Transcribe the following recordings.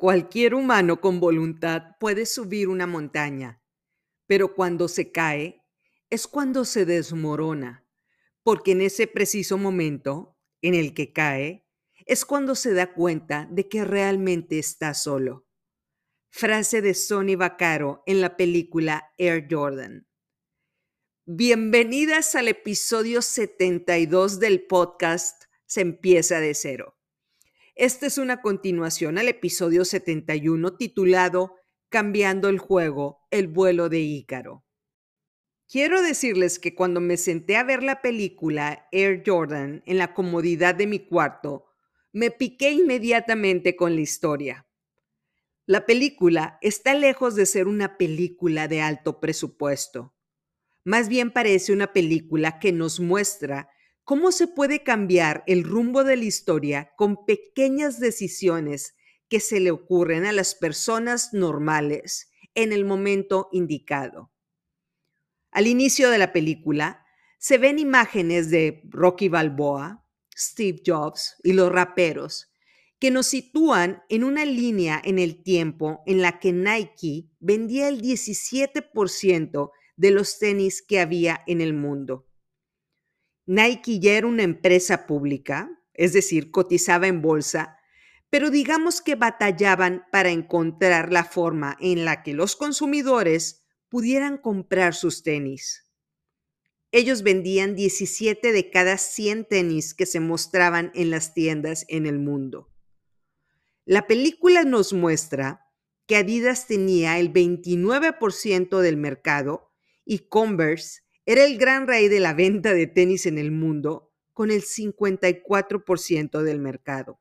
Cualquier humano con voluntad puede subir una montaña, pero cuando se cae es cuando se desmorona, porque en ese preciso momento en el que cae es cuando se da cuenta de que realmente está solo. Frase de Sonny Vaccaro en la película Air Jordan. Bienvenidas al episodio 72 del podcast Se empieza de cero. Esta es una continuación al episodio 71 titulado Cambiando el juego, el vuelo de Ícaro. Quiero decirles que cuando me senté a ver la película Air Jordan en la comodidad de mi cuarto, me piqué inmediatamente con la historia. La película está lejos de ser una película de alto presupuesto. Más bien parece una película que nos muestra cómo se puede cambiar el rumbo de la historia con pequeñas decisiones que se le ocurren a las personas normales en el momento indicado. Al inicio de la película se ven imágenes de Rocky Balboa, Steve Jobs y los raperos que nos sitúan en una línea en el tiempo en la que Nike vendía el 17% de los tenis que había en el mundo. Nike ya era una empresa pública, es decir, cotizaba en bolsa, pero digamos que batallaban para encontrar la forma en la que los consumidores pudieran comprar sus tenis. Ellos vendían 17 de cada 100 tenis que se mostraban en las tiendas en el mundo. La película nos muestra que Adidas tenía el 29% del mercado y Converse era el gran rey de la venta de tenis en el mundo con el 54% del mercado.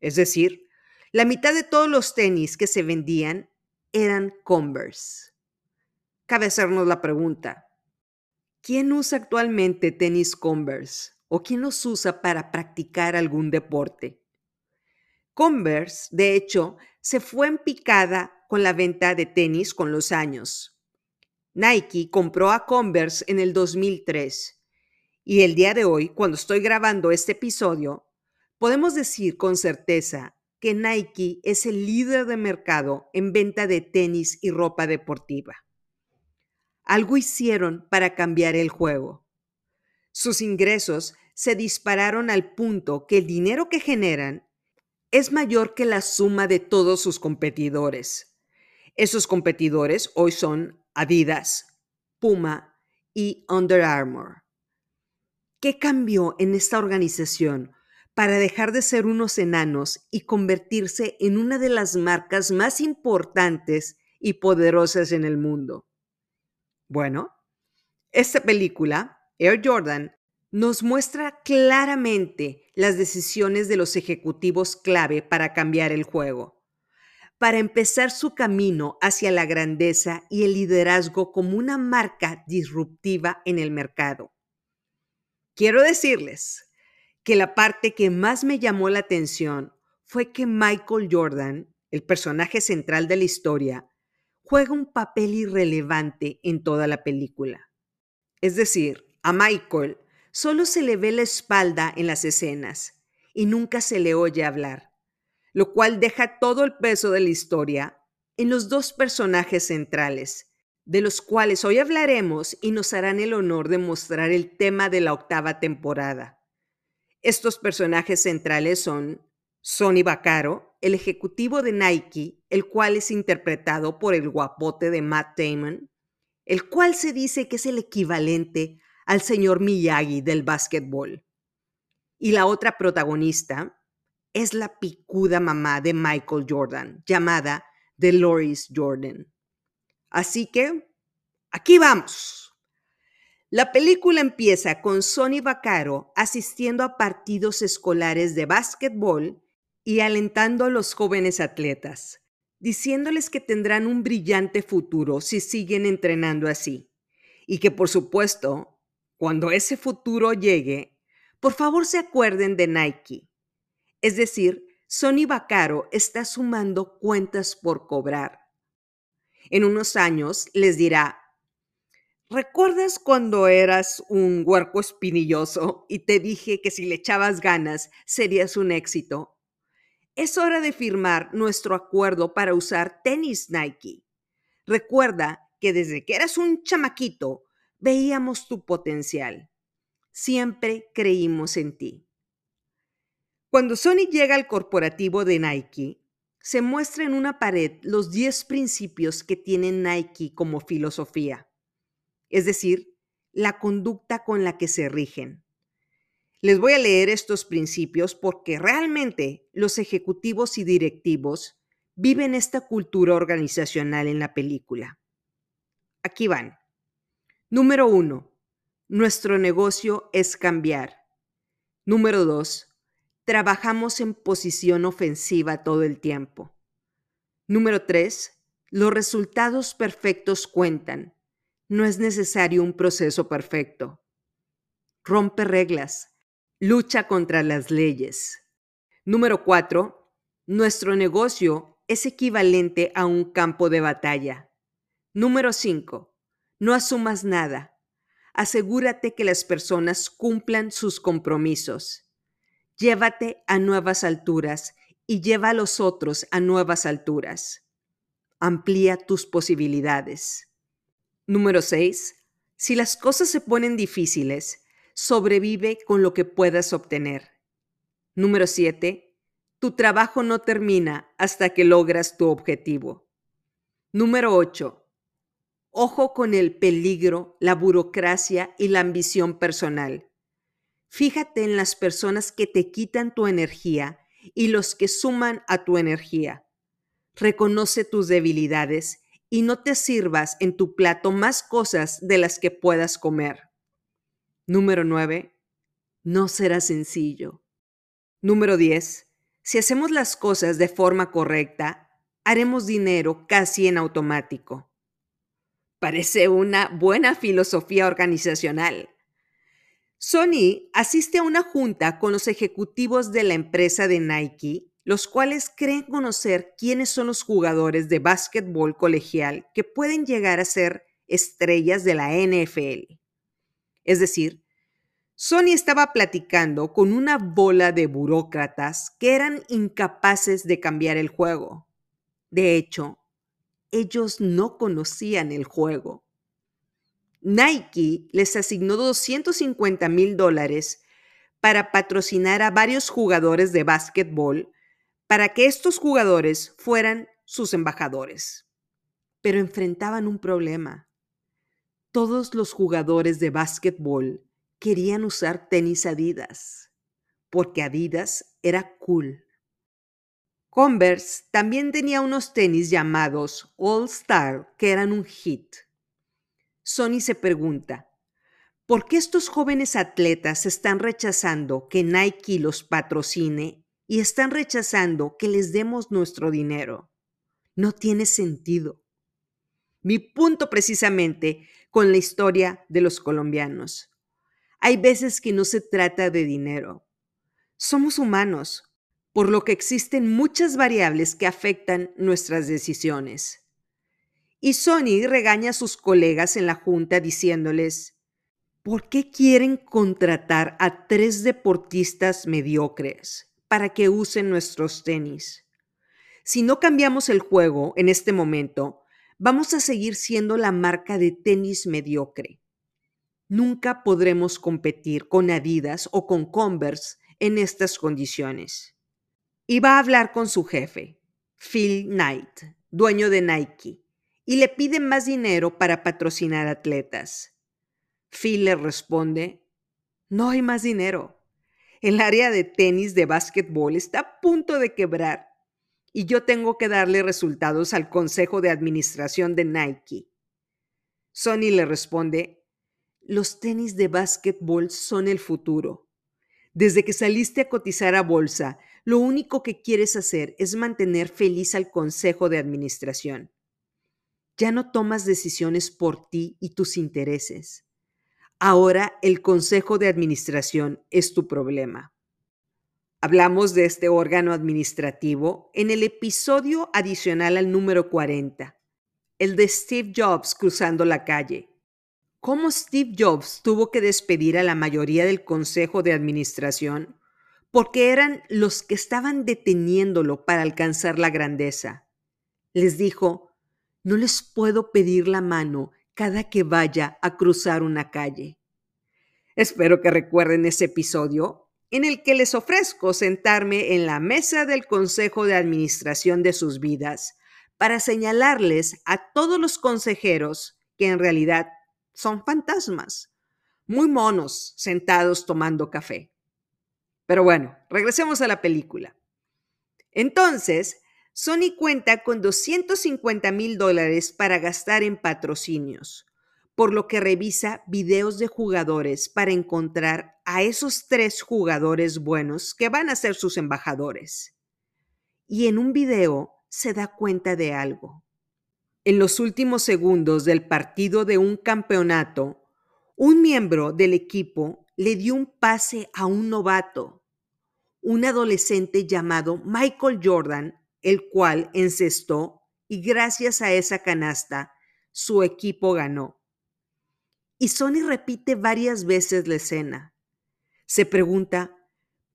Es decir, la mitad de todos los tenis que se vendían eran Converse. Cabe hacernos la pregunta, ¿quién usa actualmente tenis Converse o quién los usa para practicar algún deporte? Converse, de hecho, se fue en picada con la venta de tenis con los años. Nike compró a Converse en el 2003 y el día de hoy, cuando estoy grabando este episodio, podemos decir con certeza que Nike es el líder de mercado en venta de tenis y ropa deportiva. Algo hicieron para cambiar el juego. Sus ingresos se dispararon al punto que el dinero que generan es mayor que la suma de todos sus competidores. Esos competidores hoy son Adidas, Puma y Under Armour. ¿Qué cambió en esta organización para dejar de ser unos enanos y convertirse en una de las marcas más importantes y poderosas en el mundo? Bueno, esta película, Air Jordan, nos muestra claramente las decisiones de los ejecutivos clave para cambiar el juego para empezar su camino hacia la grandeza y el liderazgo como una marca disruptiva en el mercado. Quiero decirles que la parte que más me llamó la atención fue que Michael Jordan, el personaje central de la historia, juega un papel irrelevante en toda la película. Es decir, a Michael solo se le ve la espalda en las escenas y nunca se le oye hablar lo cual deja todo el peso de la historia en los dos personajes centrales, de los cuales hoy hablaremos y nos harán el honor de mostrar el tema de la octava temporada. Estos personajes centrales son Sonny Vaccaro, el ejecutivo de Nike, el cual es interpretado por el guapote de Matt Damon, el cual se dice que es el equivalente al señor Miyagi del básquetbol. Y la otra protagonista, es la picuda mamá de Michael Jordan, llamada Dolores Jordan. Así que, aquí vamos. La película empieza con Sonny Vaccaro asistiendo a partidos escolares de básquetbol y alentando a los jóvenes atletas, diciéndoles que tendrán un brillante futuro si siguen entrenando así. Y que por supuesto, cuando ese futuro llegue, por favor se acuerden de Nike es decir, Sony Vaccaro está sumando cuentas por cobrar. En unos años les dirá, ¿recuerdas cuando eras un huerco espinilloso y te dije que si le echabas ganas serías un éxito? es hora de firmar nuestro acuerdo para usar tenis Nike. Recuerda que desde que eras un chamaquito, veíamos tu potencial. Siempre creímos en ti. Cuando Sony llega al corporativo de Nike, se muestra en una pared los 10 principios que tiene Nike como filosofía, es decir, la conducta con la que se rigen. Les voy a leer estos principios porque realmente los ejecutivos y directivos viven esta cultura organizacional en la película. Aquí van. Número uno, nuestro negocio es cambiar. Número dos, trabajamos en posición ofensiva todo el tiempo. Número tres, los resultados perfectos cuentan. No es necesario un proceso perfecto. Rompe reglas. Lucha contra las leyes. Número cuatro, nuestro negocio es equivalente a un campo de batalla. Número cinco, no asumas nada. Asegúrate que las personas cumplan sus compromisos. Llévate a nuevas alturas y lleva a los otros a nuevas alturas. Amplía tus posibilidades. Número 6. Si las cosas se ponen difíciles, sobrevive con lo que puedas obtener. Número 7. Tu trabajo no termina hasta que logras tu objetivo. Número 8. Ojo con el peligro, la burocracia y la ambición personal. Fíjate en las personas que te quitan tu energía y los que suman a tu energía. Reconoce tus debilidades y no te sirvas en tu plato más cosas de las que puedas comer. Número 9. No será sencillo. Número 10. Si hacemos las cosas de forma correcta, haremos dinero casi en automático. Parece una buena filosofía organizacional. Sony asiste a una junta con los ejecutivos de la empresa de Nike, los cuales creen conocer quiénes son los jugadores de básquetbol colegial que pueden llegar a ser estrellas de la NFL. Es decir, Sony estaba platicando con una bola de burócratas que eran incapaces de cambiar el juego. De hecho, ellos no conocían el juego. Nike les asignó 250 mil dólares para patrocinar a varios jugadores de básquetbol para que estos jugadores fueran sus embajadores. Pero enfrentaban un problema. Todos los jugadores de básquetbol querían usar tenis Adidas, porque Adidas era cool. Converse también tenía unos tenis llamados All Star que eran un hit. Sony se pregunta, ¿por qué estos jóvenes atletas están rechazando que Nike los patrocine y están rechazando que les demos nuestro dinero? No tiene sentido. Mi punto precisamente con la historia de los colombianos. Hay veces que no se trata de dinero. Somos humanos, por lo que existen muchas variables que afectan nuestras decisiones. Y Sony regaña a sus colegas en la junta diciéndoles, ¿por qué quieren contratar a tres deportistas mediocres para que usen nuestros tenis? Si no cambiamos el juego en este momento, vamos a seguir siendo la marca de tenis mediocre. Nunca podremos competir con Adidas o con Converse en estas condiciones. Y va a hablar con su jefe, Phil Knight, dueño de Nike y le piden más dinero para patrocinar atletas. Phil le responde, no hay más dinero. El área de tenis de básquetbol está a punto de quebrar y yo tengo que darle resultados al consejo de administración de Nike. Sony le responde, los tenis de básquetbol son el futuro. Desde que saliste a cotizar a bolsa, lo único que quieres hacer es mantener feliz al consejo de administración. Ya no tomas decisiones por ti y tus intereses. Ahora el Consejo de Administración es tu problema. Hablamos de este órgano administrativo en el episodio adicional al número 40, el de Steve Jobs cruzando la calle. Cómo Steve Jobs tuvo que despedir a la mayoría del Consejo de Administración porque eran los que estaban deteniéndolo para alcanzar la grandeza. Les dijo, no les puedo pedir la mano cada que vaya a cruzar una calle. Espero que recuerden ese episodio en el que les ofrezco sentarme en la mesa del Consejo de Administración de sus vidas para señalarles a todos los consejeros que en realidad son fantasmas, muy monos sentados tomando café. Pero bueno, regresemos a la película. Entonces, Sony cuenta con 250 mil dólares para gastar en patrocinios, por lo que revisa videos de jugadores para encontrar a esos tres jugadores buenos que van a ser sus embajadores. Y en un video se da cuenta de algo. En los últimos segundos del partido de un campeonato, un miembro del equipo le dio un pase a un novato, un adolescente llamado Michael Jordan, el cual encestó y gracias a esa canasta su equipo ganó. Y Sony repite varias veces la escena. Se pregunta,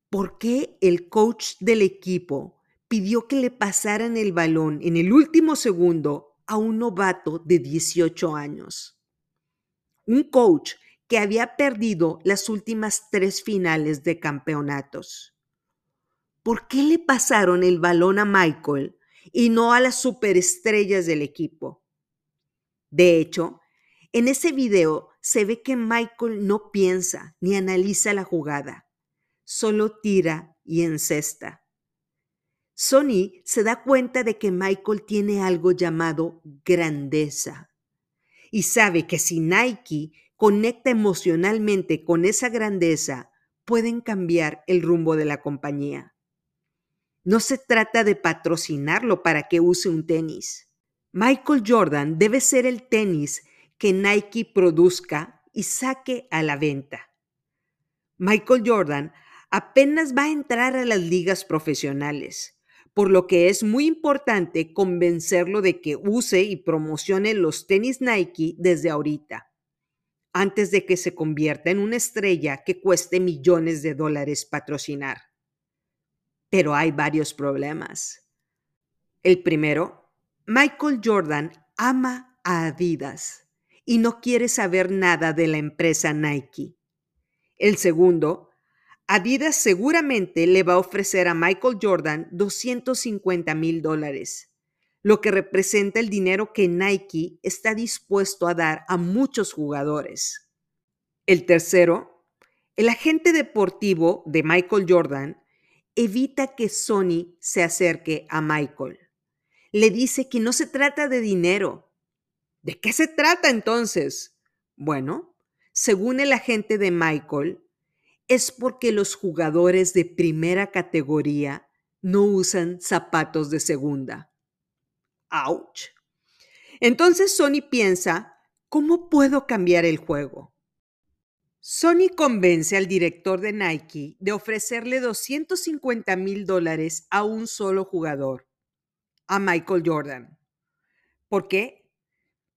¿por qué el coach del equipo pidió que le pasaran el balón en el último segundo a un novato de 18 años? Un coach que había perdido las últimas tres finales de campeonatos. ¿Por qué le pasaron el balón a Michael y no a las superestrellas del equipo? De hecho, en ese video se ve que Michael no piensa ni analiza la jugada, solo tira y encesta. Sony se da cuenta de que Michael tiene algo llamado grandeza y sabe que si Nike conecta emocionalmente con esa grandeza, pueden cambiar el rumbo de la compañía. No se trata de patrocinarlo para que use un tenis. Michael Jordan debe ser el tenis que Nike produzca y saque a la venta. Michael Jordan apenas va a entrar a las ligas profesionales, por lo que es muy importante convencerlo de que use y promocione los tenis Nike desde ahorita, antes de que se convierta en una estrella que cueste millones de dólares patrocinar. Pero hay varios problemas. El primero, Michael Jordan ama a Adidas y no quiere saber nada de la empresa Nike. El segundo, Adidas seguramente le va a ofrecer a Michael Jordan 250 mil dólares, lo que representa el dinero que Nike está dispuesto a dar a muchos jugadores. El tercero, el agente deportivo de Michael Jordan evita que Sony se acerque a Michael. Le dice que no se trata de dinero, ¿De qué se trata entonces? Bueno, según el agente de Michael, es porque los jugadores de primera categoría no usan zapatos de segunda. ¡Auch! Entonces Sony piensa, ¿cómo puedo cambiar el juego? Sony convence al director de Nike de ofrecerle 250 mil dólares a un solo jugador, a Michael Jordan. ¿Por qué?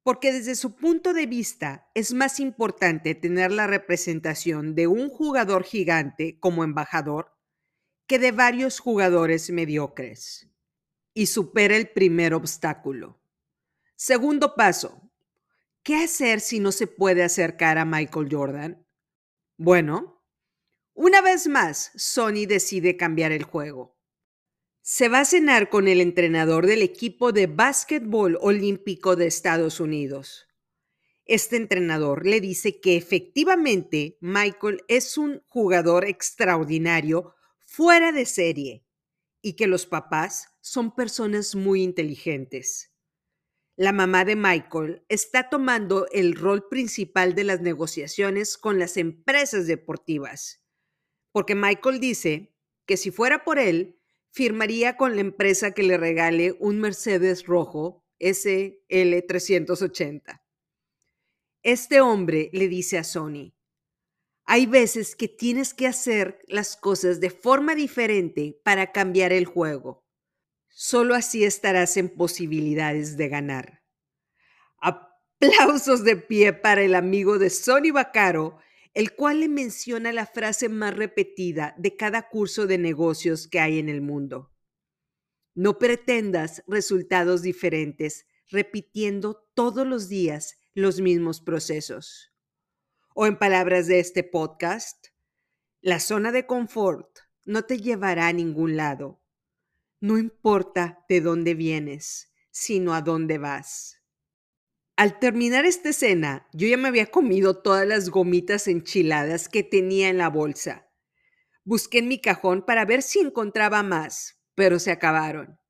porque desde su punto de vista es más importante tener la representación de un jugador gigante como embajador que de varios jugadores mediocres. Y supera el primer obstáculo. Segundo paso. ¿Qué hacer si no se puede acercar a Michael Jordan? Bueno, una vez más, Sony decide cambiar el juego se va a cenar con el entrenador del equipo de básquetbol olímpico de Estados Unidos. Este entrenador le dice que efectivamente Michael es un jugador extraordinario fuera de serie y que los papás son personas muy inteligentes. La mamá de Michael está tomando el rol principal de las negociaciones con las empresas deportivas, porque Michael dice que si fuera por él, firmaría con la empresa que le regale un Mercedes rojo SL380. Este hombre le dice a Sony, hay veces que tienes que hacer las cosas de forma diferente para cambiar el juego. Solo así estarás en posibilidades de ganar. Aplausos de pie para el amigo de Sony Bacaro el cual le menciona la frase más repetida de cada curso de negocios que hay en el mundo. No pretendas resultados diferentes repitiendo todos los días los mismos procesos. O en palabras de este podcast, la zona de confort no te llevará a ningún lado. No importa de dónde vienes, sino a dónde vas. Al terminar esta escena, yo ya me había comido todas las gomitas enchiladas que tenía en la bolsa. Busqué en mi cajón para ver si encontraba más, pero se acabaron.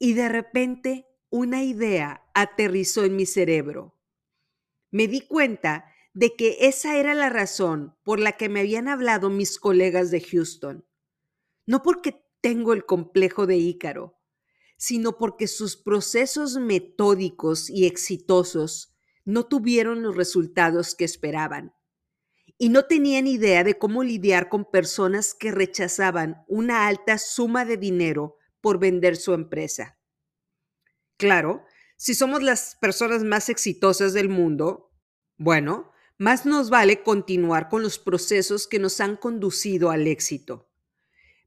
Y de repente una idea aterrizó en mi cerebro. Me di cuenta de que esa era la razón por la que me habían hablado mis colegas de Houston. No porque tengo el complejo de Ícaro, sino porque sus procesos metódicos y exitosos no tuvieron los resultados que esperaban. Y no tenían idea de cómo lidiar con personas que rechazaban una alta suma de dinero por vender su empresa. Claro, si somos las personas más exitosas del mundo, bueno, más nos vale continuar con los procesos que nos han conducido al éxito.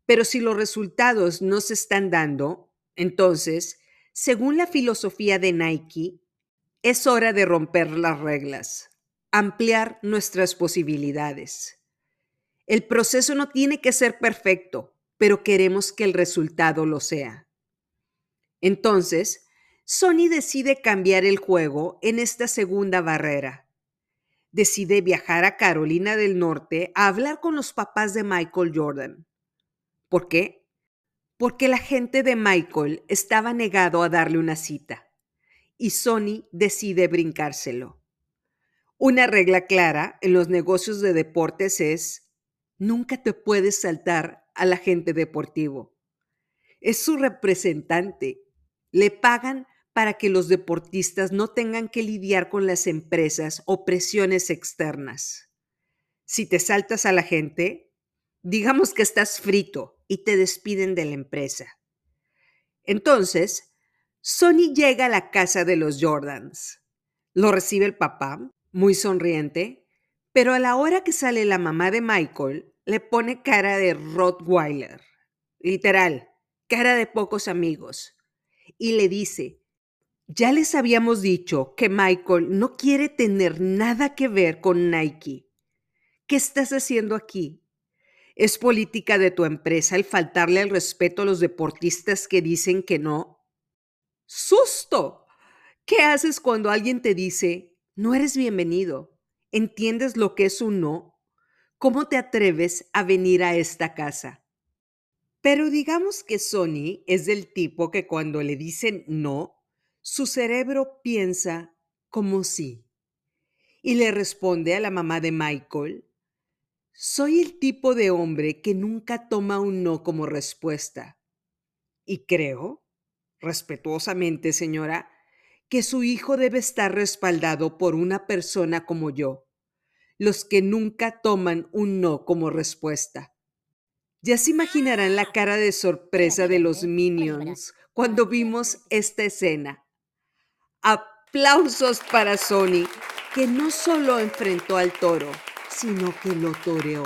Pero si los resultados no se están dando, entonces, según la filosofía de Nike, es hora de romper las reglas, ampliar nuestras posibilidades. El proceso no tiene que ser perfecto, pero queremos que el resultado lo sea. Entonces, Sony decide cambiar el juego en esta segunda barrera. Decide viajar a Carolina del Norte a hablar con los papás de Michael Jordan. ¿Por qué? porque la gente de Michael estaba negado a darle una cita y Sony decide brincárselo. Una regla clara en los negocios de deportes es, nunca te puedes saltar al agente deportivo. Es su representante. Le pagan para que los deportistas no tengan que lidiar con las empresas o presiones externas. Si te saltas a la gente, digamos que estás frito y te despiden de la empresa. Entonces, Sony llega a la casa de los Jordans. Lo recibe el papá, muy sonriente, pero a la hora que sale la mamá de Michael, le pone cara de Rottweiler. Literal, cara de pocos amigos. Y le dice, ya les habíamos dicho que Michael no quiere tener nada que ver con Nike. ¿Qué estás haciendo aquí? ¿Es política de tu empresa el faltarle al respeto a los deportistas que dicen que no? ¡Susto! ¿Qué haces cuando alguien te dice, no eres bienvenido? ¿Entiendes lo que es un no? ¿Cómo te atreves a venir a esta casa? Pero digamos que Sony es del tipo que cuando le dicen no, su cerebro piensa como sí. Y le responde a la mamá de Michael, soy el tipo de hombre que nunca toma un no como respuesta. Y creo, respetuosamente, señora, que su hijo debe estar respaldado por una persona como yo, los que nunca toman un no como respuesta. Ya se imaginarán la cara de sorpresa de los minions cuando vimos esta escena. Aplausos para Sony, que no solo enfrentó al toro, sino que lo toreó.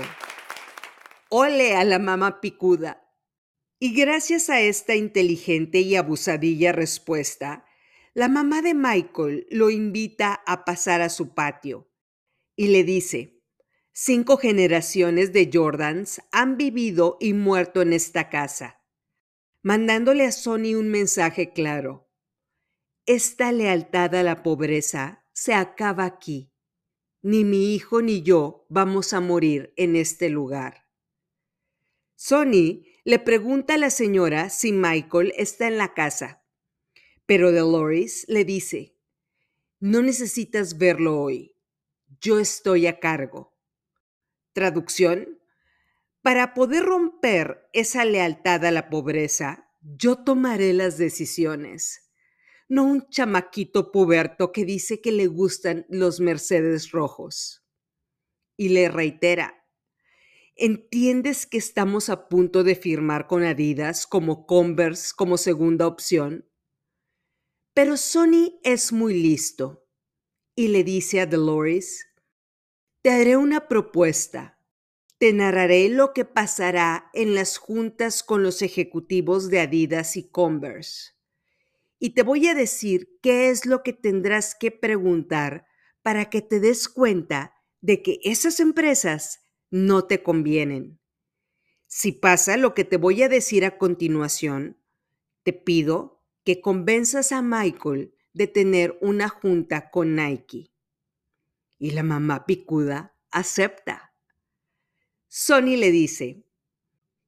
Ole a la mamá picuda. Y gracias a esta inteligente y abusadilla respuesta, la mamá de Michael lo invita a pasar a su patio y le dice, cinco generaciones de Jordans han vivido y muerto en esta casa, mandándole a Sony un mensaje claro. Esta lealtad a la pobreza se acaba aquí ni mi hijo ni yo vamos a morir en este lugar. Sonny le pregunta a la señora si Michael está en la casa, pero Dolores le dice, no necesitas verlo hoy, yo estoy a cargo. Traducción, para poder romper esa lealtad a la pobreza, yo tomaré las decisiones no un chamaquito puberto que dice que le gustan los Mercedes rojos. Y le reitera, ¿entiendes que estamos a punto de firmar con Adidas como Converse como segunda opción? Pero Sony es muy listo y le dice a Dolores, Te haré una propuesta. Te narraré lo que pasará en las juntas con los ejecutivos de Adidas y Converse. Y te voy a decir qué es lo que tendrás que preguntar para que te des cuenta de que esas empresas no te convienen. Si pasa lo que te voy a decir a continuación, te pido que convenzas a Michael de tener una junta con Nike. Y la mamá picuda acepta. Sony le dice,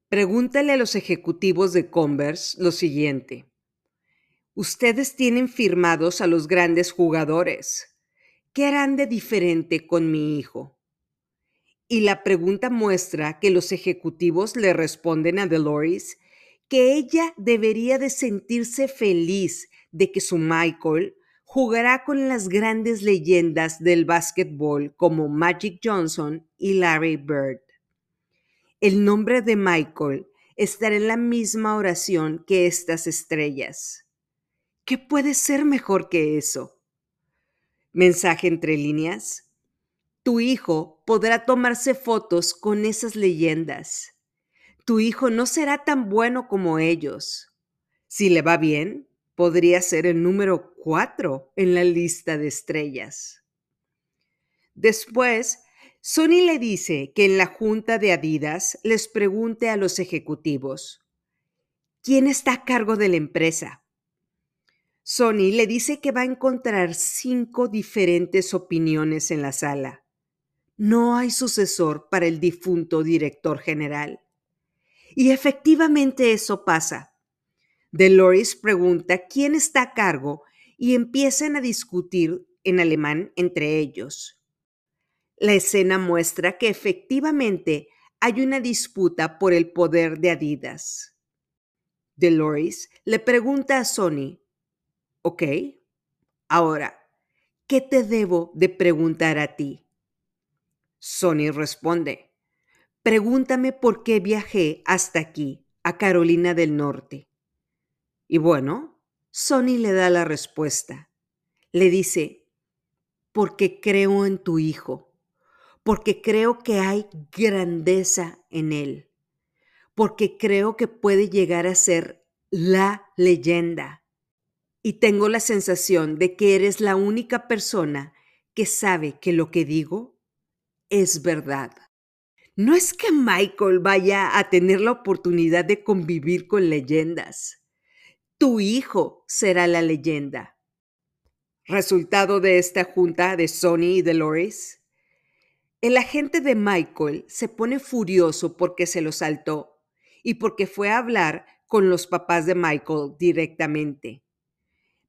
pregúntale a los ejecutivos de Converse lo siguiente. Ustedes tienen firmados a los grandes jugadores. ¿Qué harán de diferente con mi hijo? Y la pregunta muestra que los ejecutivos le responden a Dolores que ella debería de sentirse feliz de que su Michael jugará con las grandes leyendas del básquetbol como Magic Johnson y Larry Bird. El nombre de Michael estará en la misma oración que estas estrellas. ¿Qué puede ser mejor que eso? Mensaje entre líneas. Tu hijo podrá tomarse fotos con esas leyendas tu hijo no será tan bueno como ellos. Si le va bien, podría ser el número cuatro en la lista de estrellas. Después, Sony le dice que en la junta de Adidas les pregunte a los ejecutivos, ¿quién está a cargo de la empresa? Sony le dice que va a encontrar cinco diferentes opiniones en la sala. No hay sucesor para el difunto director general. Y efectivamente eso pasa. Dolores pregunta quién está a cargo y empiezan a discutir en alemán entre ellos. La escena muestra que efectivamente hay una disputa por el poder de Adidas. Dolores le pregunta a Sony, ok, ahora, ¿qué te debo de preguntar a ti? Sony responde, Pregúntame por qué viajé hasta aquí, a Carolina del Norte. Y bueno, Sonny le da la respuesta. Le dice, porque creo en tu hijo, porque creo que hay grandeza en él, porque creo que puede llegar a ser la leyenda. Y tengo la sensación de que eres la única persona que sabe que lo que digo es verdad no es que Michael vaya a tener la oportunidad de convivir con leyendas. Tu hijo será la leyenda. Resultado de esta junta de Sonny y Dolores. El agente de Michael se pone furioso porque se lo saltó y porque fue a hablar con los papás de Michael directamente.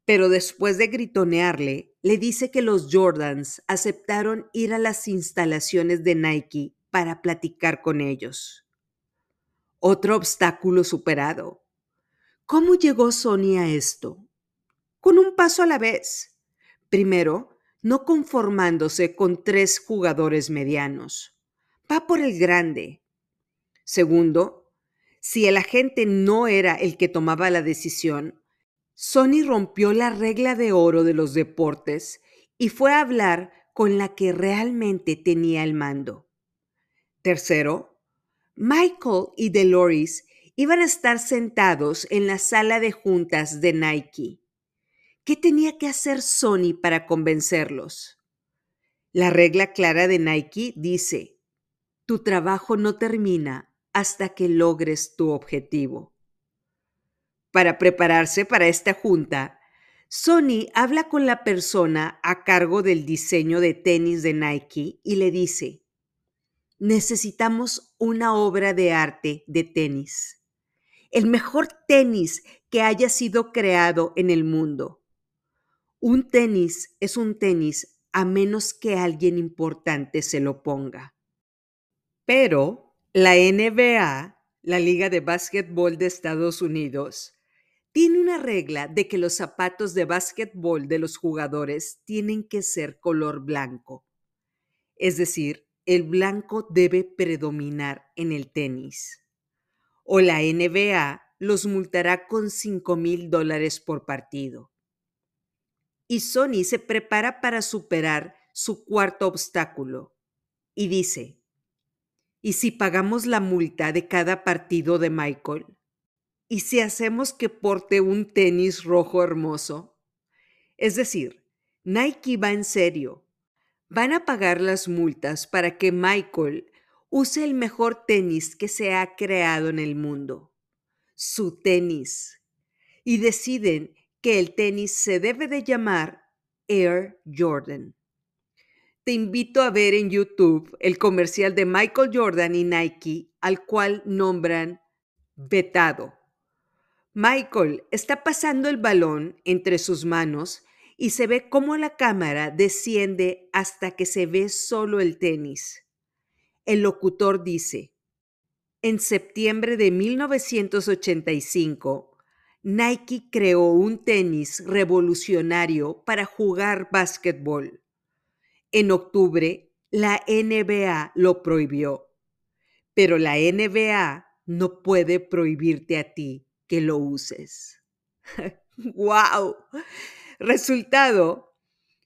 Pero después de gritonearle, le dice que los Jordans aceptaron ir a las instalaciones de Nike para platicar con ellos. Otro obstáculo superado. ¿Cómo llegó Sony a esto? Con un paso a la vez. Primero, no conformándose con tres jugadores medianos. Va por el grande. Segundo, si el agente no era el que tomaba la decisión, Sony rompió la regla de oro de los deportes y fue a hablar con la que realmente tenía el mando. Tercero, Michael y Dolores iban a estar sentados en la sala de juntas de Nike. ¿Qué tenía que hacer Sony para convencerlos? La regla clara de Nike dice, tu trabajo no termina hasta que logres tu objetivo. Para prepararse para esta junta, Sony habla con la persona a cargo del diseño de tenis de Nike y le dice, necesitamos una obra de arte de tenis. El mejor tenis que haya sido creado en el mundo. Un tenis es un tenis a menos que alguien importante se lo ponga. Pero la NBA, la Liga de Básquetbol de Estados Unidos, tiene una regla de que los zapatos de básquetbol de los jugadores tienen que ser color blanco. Es decir, el blanco debe predominar en el tenis. O la NBA los multará con 5 mil dólares por partido. Y Sony se prepara para superar su cuarto obstáculo. y dice, ¿y si pagamos la multa de cada partido de Michael? ¿Y si hacemos que porte un tenis rojo hermoso? Es decir, Nike va en serio. Van a pagar las multas para que Michael use el mejor tenis que se ha creado en el mundo, su tenis. Y deciden que el tenis se debe de llamar Air Jordan. Te invito a ver en YouTube el comercial de Michael Jordan y Nike, al cual nombran vetado. Michael está pasando el balón entre sus manos y se ve cómo la cámara desciende hasta que se ve solo el tenis. El locutor dice, en septiembre de 1985, Nike creó un tenis revolucionario para jugar básquetbol. En octubre, la NBA lo prohibió, pero la NBA no puede prohibirte a ti que lo uses. ¡Wow! Resultado,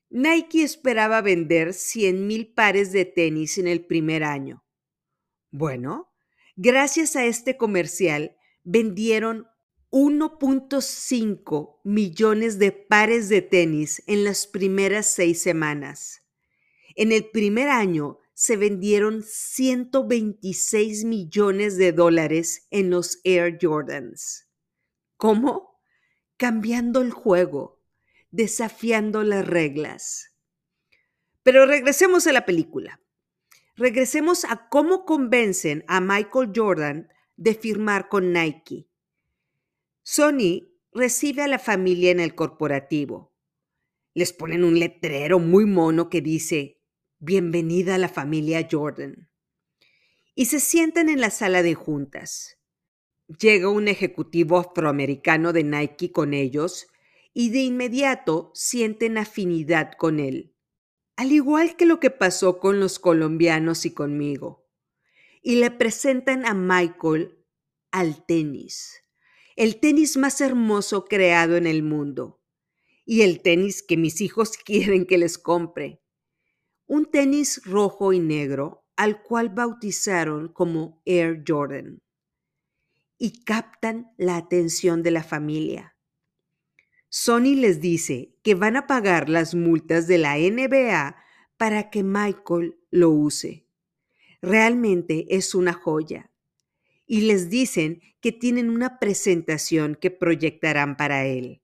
Nike esperaba vender 100 mil pares de tenis en el primer año. Bueno, gracias a este comercial vendieron 1.5 millones de pares de tenis en las primeras seis semanas. En el primer año se vendieron 126 millones de dólares en los Air Jordans. ¿Cómo? Cambiando el juego, desafiando las reglas. Pero regresemos a la película. Regresemos a cómo convencen a Michael Jordan de firmar con Nike. Sony recibe a la familia en el corporativo. Les ponen un letrero muy mono que dice, Bienvenida a la familia Jordan. Y se sientan en la sala de juntas. Llega un ejecutivo afroamericano de Nike con ellos y de inmediato sienten afinidad con él, al igual que lo que pasó con los colombianos y conmigo. Y le presentan a Michael al tenis el tenis más hermoso creado en el mundo y el tenis que mis hijos quieren que les compre. Un tenis rojo y negro al cual bautizaron como Air Jordan y captan la atención de la familia. Sony les dice que van a pagar las multas de la NBA para que Michael lo use. Realmente es una joya y les dicen que tienen una presentación que proyectarán para él.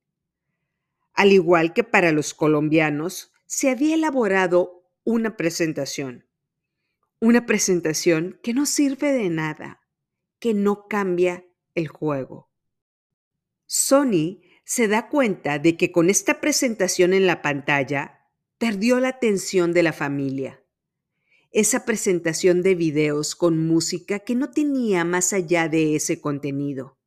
Al igual que para los colombianos, se había elaborado una presentación. Una presentación que no sirve de nada, que no cambia el juego. Sony se da cuenta de que con esta presentación en la pantalla perdió la atención de la familia esa presentación de videos con música que no tenía más allá de ese contenido.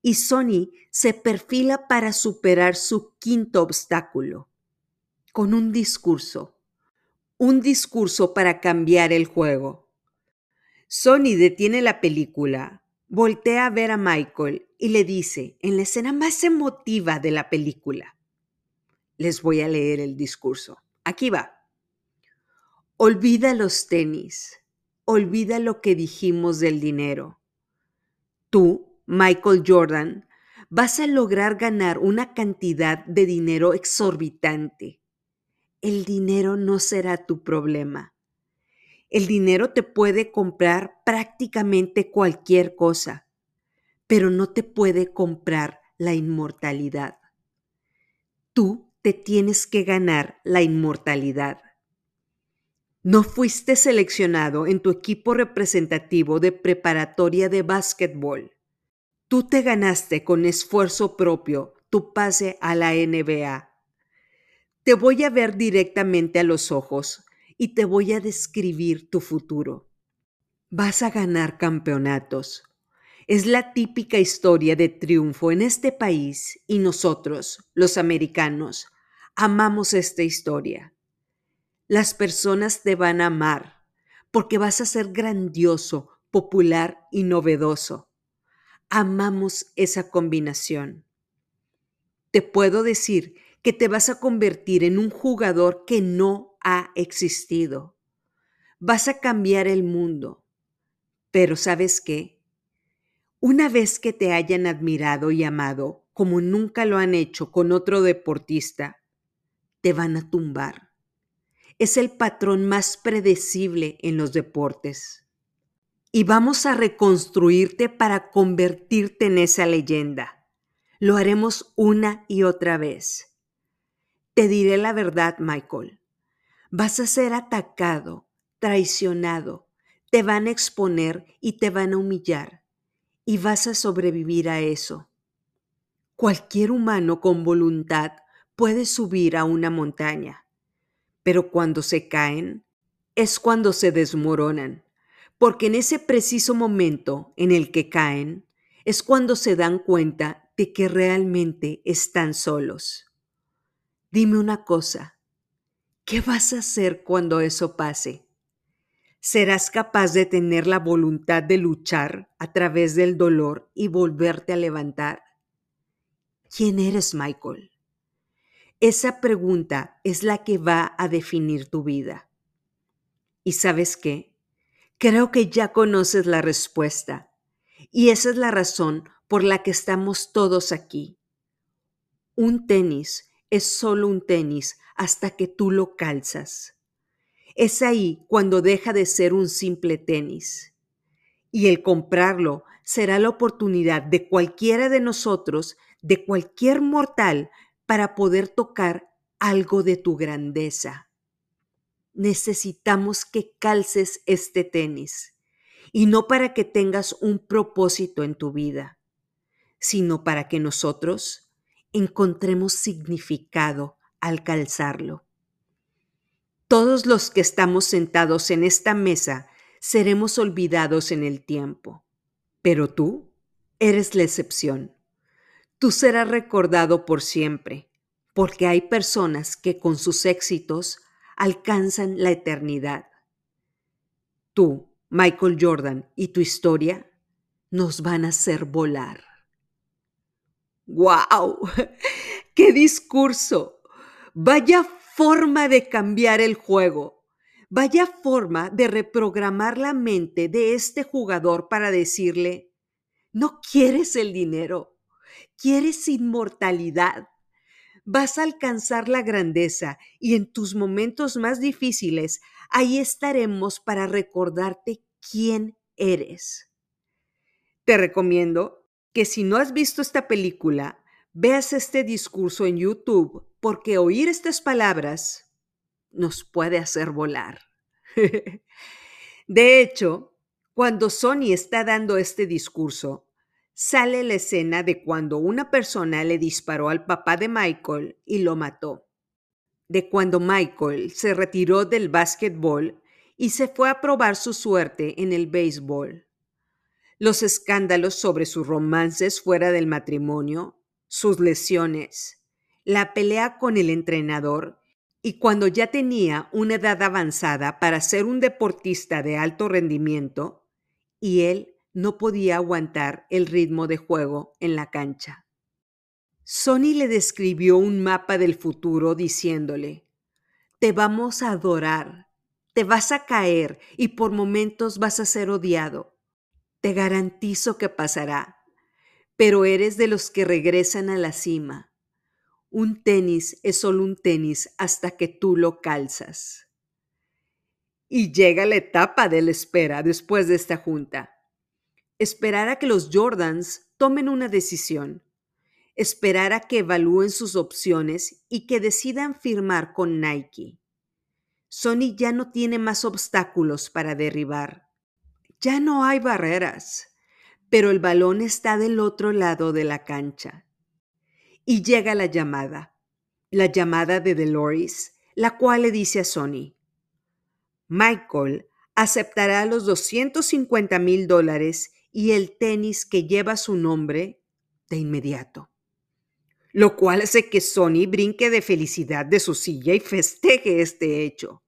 Y Sony se perfila para superar su quinto obstáculo, con un discurso, un discurso para cambiar el juego. Sony detiene la película, voltea a ver a Michael y le dice, en la escena más emotiva de la película, les voy a leer el discurso. Aquí va. Olvida los tenis, olvida lo que dijimos del dinero. Tú, Michael Jordan, vas a lograr ganar una cantidad de dinero exorbitante. El dinero no será tu problema. El dinero te puede comprar prácticamente cualquier cosa, pero no te puede comprar la inmortalidad. Tú te tienes que ganar la inmortalidad. No fuiste seleccionado en tu equipo representativo de preparatoria de básquetbol. Tú te ganaste con esfuerzo propio tu pase a la NBA. Te voy a ver directamente a los ojos y te voy a describir tu futuro. Vas a ganar campeonatos. Es la típica historia de triunfo en este país y nosotros, los americanos, amamos esta historia. Las personas te van a amar porque vas a ser grandioso, popular y novedoso. Amamos esa combinación. Te puedo decir que te vas a convertir en un jugador que no ha existido. vas a cambiar el mundo. Pero ¿sabes qué? Una vez que te hayan admirado y amado como nunca lo han hecho con otro deportista, te van a tumbar. Es el patrón más predecible en los deportes. Y vamos a reconstruirte para convertirte en esa leyenda. Lo haremos una y otra vez. Te diré la verdad, Michael. Vas a ser atacado, traicionado, te van a exponer y te van a humillar. Y vas a sobrevivir a eso. Cualquier humano con voluntad puede subir a una montaña, pero cuando se caen es cuando se desmoronan, porque en ese preciso momento en el que caen es cuando se dan cuenta de que realmente están solos. Dime una cosa, ¿qué vas a hacer cuando eso pase? ¿Serás capaz de tener la voluntad de luchar a través del dolor y volverte a levantar? ¿Quién eres, Michael? Esa pregunta es la que va a definir tu vida. ¿Y sabes qué? Creo que ya conoces la respuesta. Y esa es la razón por la que estamos todos aquí. Un tenis es solo un tenis hasta que tú lo calzas. Es ahí cuando deja de ser un simple tenis. Y el comprarlo será la oportunidad de cualquiera de nosotros, de cualquier mortal, para poder tocar algo de tu grandeza. Necesitamos que calces este tenis, y no para que tengas un propósito en tu vida, sino para que nosotros encontremos significado al calzarlo. Todos los que estamos sentados en esta mesa seremos olvidados en el tiempo, pero tú eres la excepción tú serás recordado por siempre, porque hay personas que con sus éxitos alcanzan la eternidad. Tú, Michael Jordan, y tu historia nos van a hacer volar. ¡Wow! ¡Qué discurso! Vaya forma de cambiar el juego. Vaya forma de reprogramar la mente de este jugador para decirle, no quieres el dinero, quieres inmortalidad, vas a alcanzar la grandeza y en tus momentos más difíciles, ahí estaremos para recordarte quién eres. Te recomiendo que si no has visto esta película, veas este discurso en YouTube porque oír estas palabras nos puede hacer volar. de hecho, cuando Sony está dando este discurso, sale la escena de cuando una persona le disparó al papá de Michael y lo mató. De cuando Michael se retiró del básquetbol y se fue a probar su suerte en el béisbol. Los escándalos sobre sus romances fuera del matrimonio, sus lesiones, la pelea con el entrenador y cuando ya tenía una edad avanzada para ser un deportista de alto rendimiento, y él no podía aguantar el ritmo de juego en la cancha. Sony le describió un mapa del futuro diciéndole, te vamos a adorar, te vas a caer y por momentos vas a ser odiado. Te garantizo que pasará, pero eres de los que regresan a la cima. Un tenis es solo un tenis hasta que tú lo calzas. Y llega la etapa de la espera después de esta junta esperar a que los Jordans tomen una decisión, esperar a que evalúen sus opciones y que decidan firmar con Nike. Sony ya no tiene más obstáculos para derribar. Ya no hay barreras, pero el balón está del otro lado de la cancha. Y llega la llamada, la llamada de Dolores, la cual le dice a Sony, Michael aceptará los 250 mil dólares y el tenis que lleva su nombre de inmediato. Lo cual hace que Sony brinque de felicidad de su silla y festeje este hecho.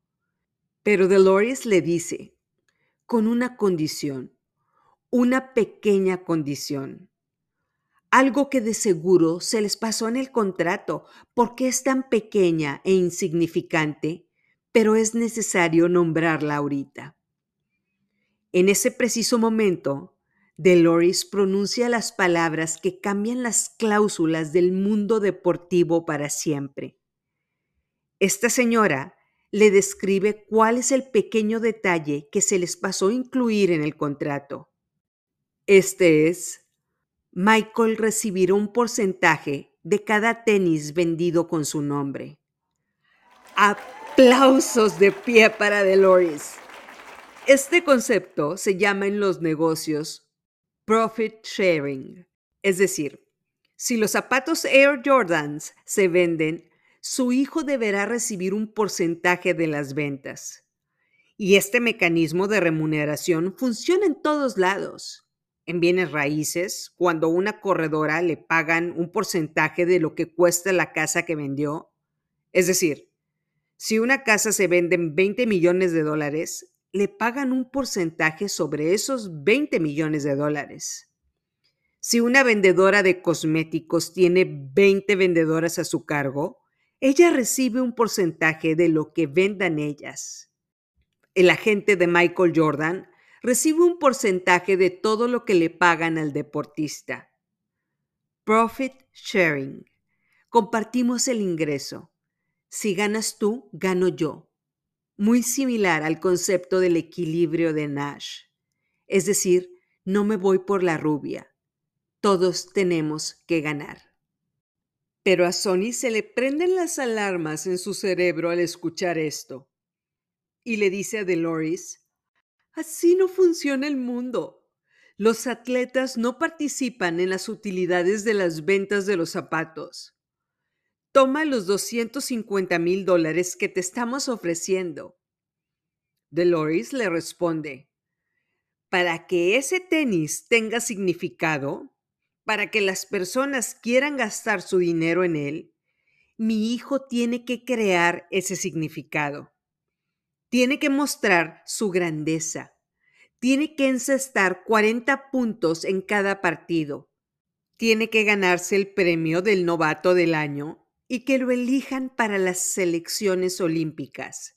Pero Dolores le dice, con una condición, una pequeña condición. Algo que de seguro se les pasó en el contrato porque es tan pequeña e insignificante, pero es necesario nombrarla ahorita. En ese preciso momento, Deloris pronuncia las palabras que cambian las cláusulas del mundo deportivo para siempre. Esta señora le describe cuál es el pequeño detalle que se les pasó incluir en el contrato. Este es, Michael recibirá un porcentaje de cada tenis vendido con su nombre. Aplausos de pie para Deloris. Este concepto se llama en los negocios profit sharing, es decir, si los zapatos Air Jordans se venden, su hijo deberá recibir un porcentaje de las ventas. Y este mecanismo de remuneración funciona en todos lados. En bienes raíces, cuando una corredora le pagan un porcentaje de lo que cuesta la casa que vendió. Es decir, si una casa se vende en 20 millones de dólares, le pagan un porcentaje sobre esos 20 millones de dólares. Si una vendedora de cosméticos tiene 20 vendedoras a su cargo, ella recibe un porcentaje de lo que vendan ellas. El agente de Michael Jordan recibe un porcentaje de todo lo que le pagan al deportista. Profit sharing. Compartimos el ingreso. Si ganas tú, gano yo. Muy similar al concepto del equilibrio de Nash. Es decir, no me voy por la rubia. Todos tenemos que ganar. Pero a Sony se le prenden las alarmas en su cerebro al escuchar esto. Y le dice a Deloris, así no funciona el mundo. Los atletas no participan en las utilidades de las ventas de los zapatos. Toma los 250 mil dólares que te estamos ofreciendo. Deloris le responde, para que ese tenis tenga significado, para que las personas quieran gastar su dinero en él, mi hijo tiene que crear ese significado. Tiene que mostrar su grandeza. Tiene que encestar 40 puntos en cada partido. Tiene que ganarse el premio del novato del año y que lo elijan para las selecciones olímpicas.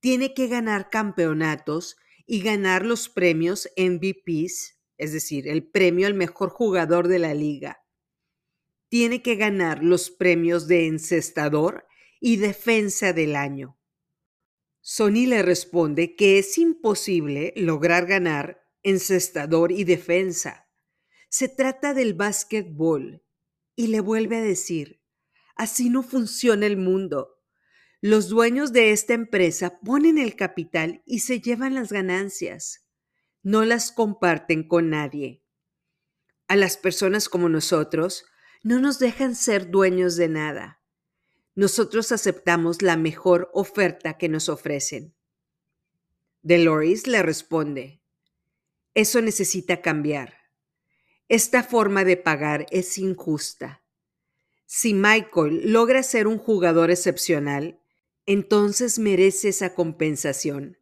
Tiene que ganar campeonatos y ganar los premios MVPs es decir, el premio al mejor jugador de la liga. Tiene que ganar los premios de encestador y defensa del año. Sony le responde que es imposible lograr ganar encestador y defensa. Se trata del básquetbol. Y le vuelve a decir, así no funciona el mundo. Los dueños de esta empresa ponen el capital y se llevan las ganancias no las comparten con nadie. A las personas como nosotros no nos dejan ser dueños de nada. Nosotros aceptamos la mejor oferta que nos ofrecen. Deloris le responde, eso necesita cambiar. Esta forma de pagar es injusta. Si Michael logra ser un jugador excepcional, entonces merece esa compensación.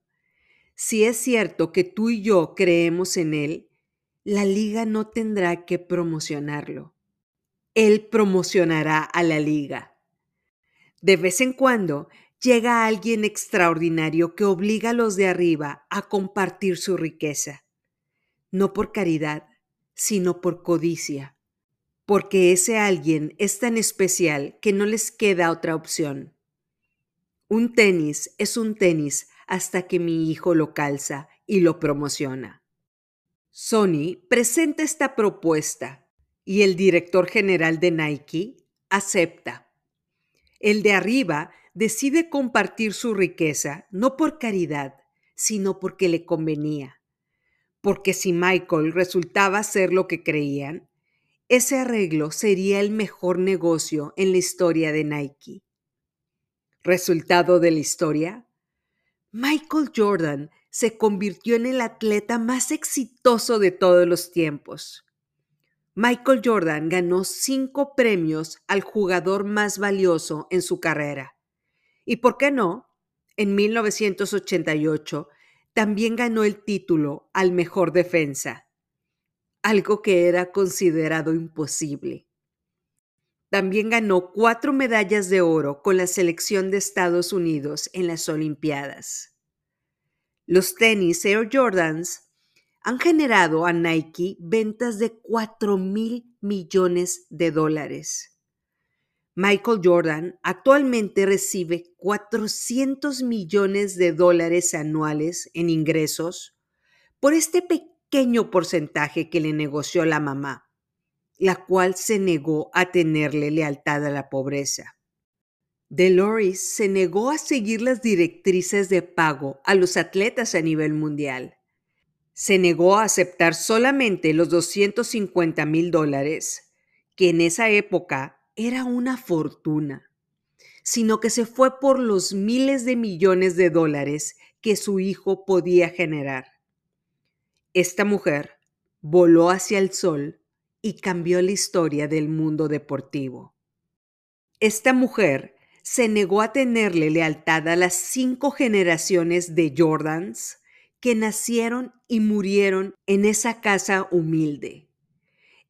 Si es cierto que tú y yo creemos en Él, la liga no tendrá que promocionarlo. Él promocionará a la liga. De vez en cuando llega alguien extraordinario que obliga a los de arriba a compartir su riqueza, no por caridad, sino por codicia, porque ese alguien es tan especial que no les queda otra opción. Un tenis es un tenis hasta que mi hijo lo calza y lo promociona. Sony presenta esta propuesta y el director general de Nike acepta. El de arriba decide compartir su riqueza no por caridad, sino porque le convenía. Porque si Michael resultaba ser lo que creían, ese arreglo sería el mejor negocio en la historia de Nike. Resultado de la historia, Michael Jordan se convirtió en el atleta más exitoso de todos los tiempos. Michael Jordan ganó cinco premios al jugador más valioso en su carrera. Y por qué no, en 1988 también ganó el título al mejor defensa, algo que era considerado imposible. También ganó cuatro medallas de oro con la selección de Estados Unidos en las Olimpiadas. Los tenis Air Jordans han generado a Nike ventas de 4 mil millones de dólares. Michael Jordan actualmente recibe 400 millones de dólares anuales en ingresos por este pequeño porcentaje que le negoció la mamá, la cual se negó a tenerle lealtad a la pobreza. Deloris se negó a seguir las directrices de pago a los atletas a nivel mundial. Se negó a aceptar solamente los 250 mil dólares, que en esa época era una fortuna, sino que se fue por los miles de millones de dólares que su hijo podía generar. Esta mujer voló hacia el sol y cambió la historia del mundo deportivo. Esta mujer se negó a tenerle lealtad a las cinco generaciones de Jordans que nacieron y murieron en esa casa humilde.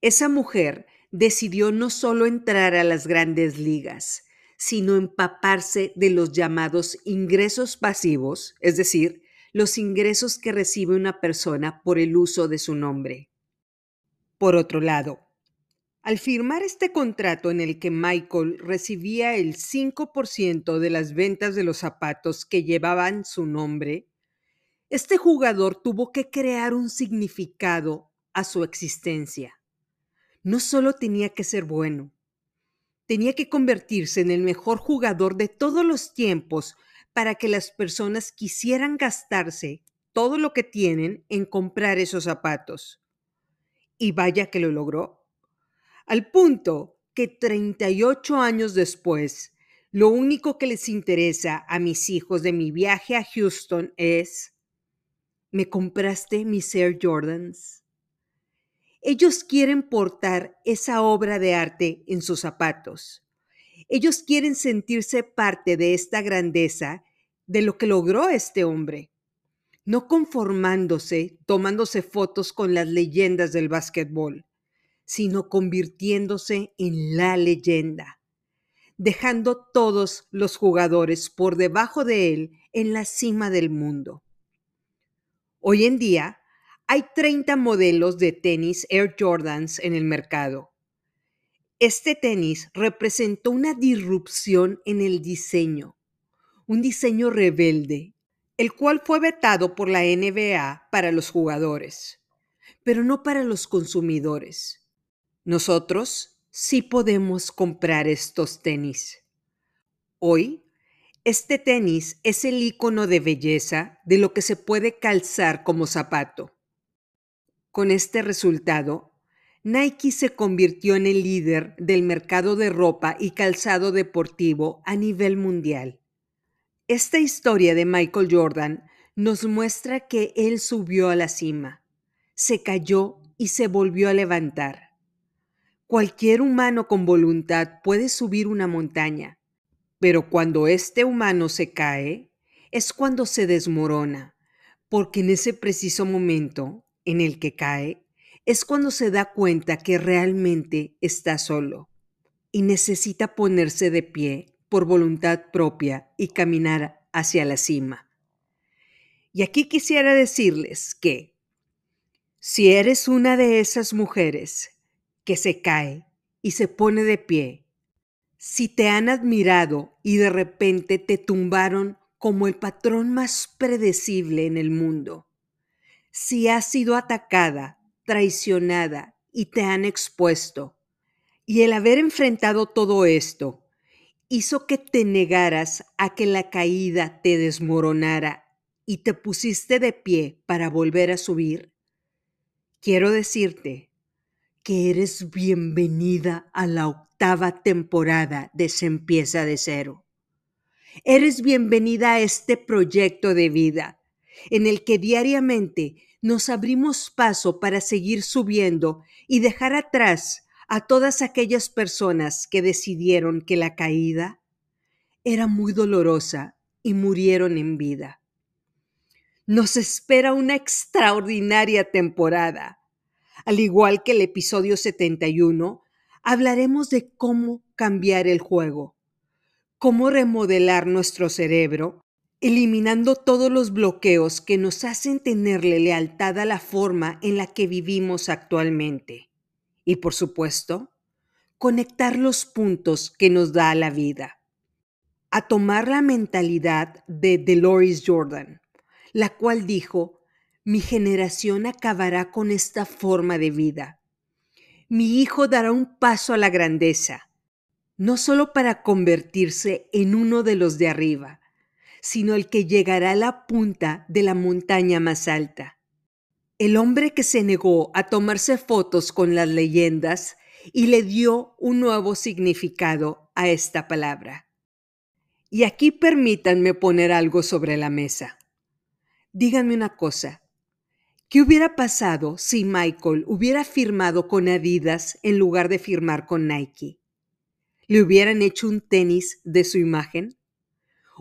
Esa mujer decidió no solo entrar a las grandes ligas, sino empaparse de los llamados ingresos pasivos, es decir, los ingresos que recibe una persona por el uso de su nombre. Por otro lado, al firmar este contrato en el que Michael recibía el 5% de las ventas de los zapatos que llevaban su nombre, este jugador tuvo que crear un significado a su existencia no solo tenía que ser bueno, tenía que convertirse en el mejor jugador de todos los tiempos para que las personas quisieran gastarse todo lo que tienen en comprar esos zapatos. Y vaya que lo logró. Al punto que 38 años después, lo único que les interesa a mis hijos de mi viaje a Houston es, ¿me compraste mis Air Jordans? Ellos quieren portar esa obra de arte en sus zapatos. Ellos quieren sentirse parte de esta grandeza, de lo que logró este hombre, no conformándose, tomándose fotos con las leyendas del básquetbol, sino convirtiéndose en la leyenda, dejando todos los jugadores por debajo de él en la cima del mundo. Hoy en día, hay 30 modelos de tenis Air Jordans en el mercado. Este tenis representó una disrupción en el diseño, un diseño rebelde, el cual fue vetado por la NBA para los jugadores, pero no para los consumidores. Nosotros sí podemos comprar estos tenis. Hoy, este tenis es el icono de belleza de lo que se puede calzar como zapato. Con este resultado, Nike se convirtió en el líder del mercado de ropa y calzado deportivo a nivel mundial. Esta historia de Michael Jordan nos muestra que él subió a la cima, se cayó y se volvió a levantar. Cualquier humano con voluntad puede subir una montaña, pero cuando este humano se cae, es cuando se desmorona, porque en ese preciso momento en el que cae es cuando se da cuenta que realmente está solo y necesita ponerse de pie por voluntad propia y caminar hacia la cima. Y aquí quisiera decirles que si eres una de esas mujeres que se cae y se pone de pie, si te han admirado y de repente te tumbaron como el patrón más predecible en el mundo, si has sido atacada, traicionada y te han expuesto. Y el haber enfrentado todo esto hizo que te negaras a que la caída te desmoronara y te pusiste de pie para volver a subir. Quiero decirte que eres bienvenida a la octava temporada de Se empieza de cero. Eres bienvenida a este proyecto de vida en el que diariamente nos abrimos paso para seguir subiendo y dejar atrás a todas aquellas personas que decidieron que la caída era muy dolorosa y murieron en vida. Nos espera una extraordinaria temporada. Al igual que el episodio 71, hablaremos de cómo cambiar el juego, cómo remodelar nuestro cerebro, eliminando todos los bloqueos que nos hacen tenerle lealtad a la forma en la que vivimos actualmente. Y por supuesto, conectar los puntos que nos da la vida. A tomar la mentalidad de Dolores Jordan, la cual dijo, mi generación acabará con esta forma de vida mi hijo dará un paso a la grandeza, no solo para convertirse en uno de los de arriba, sino el que llegará a la punta de la montaña más alta. El hombre que se negó a tomarse fotos con las leyendas y le dio un nuevo significado a esta palabra. Y aquí permítanme poner algo sobre la mesa. Díganme una cosa, ¿Qué hubiera pasado si Michael hubiera firmado con Adidas en lugar de firmar con Nike? ¿Le hubieran hecho un tenis de su imagen?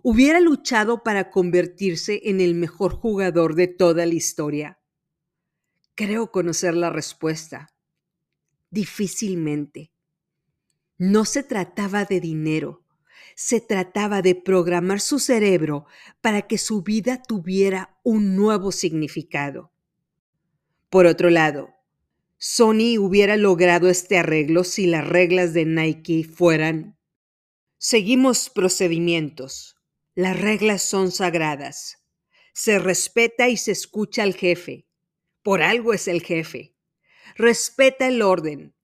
¿Hubiera luchado para convertirse en el mejor jugador de toda la historia? Creo conocer la respuesta. Difícilmente. No se trataba de dinero, se trataba de programar su cerebro para que su vida tuviera un nuevo significado. Por otro lado, Sony hubiera logrado este arreglo si las reglas de Nike fueran Seguimos procedimientos. Las reglas son sagradas. Se respeta y se escucha al jefe. Por algo es el jefe. Respeta el orden.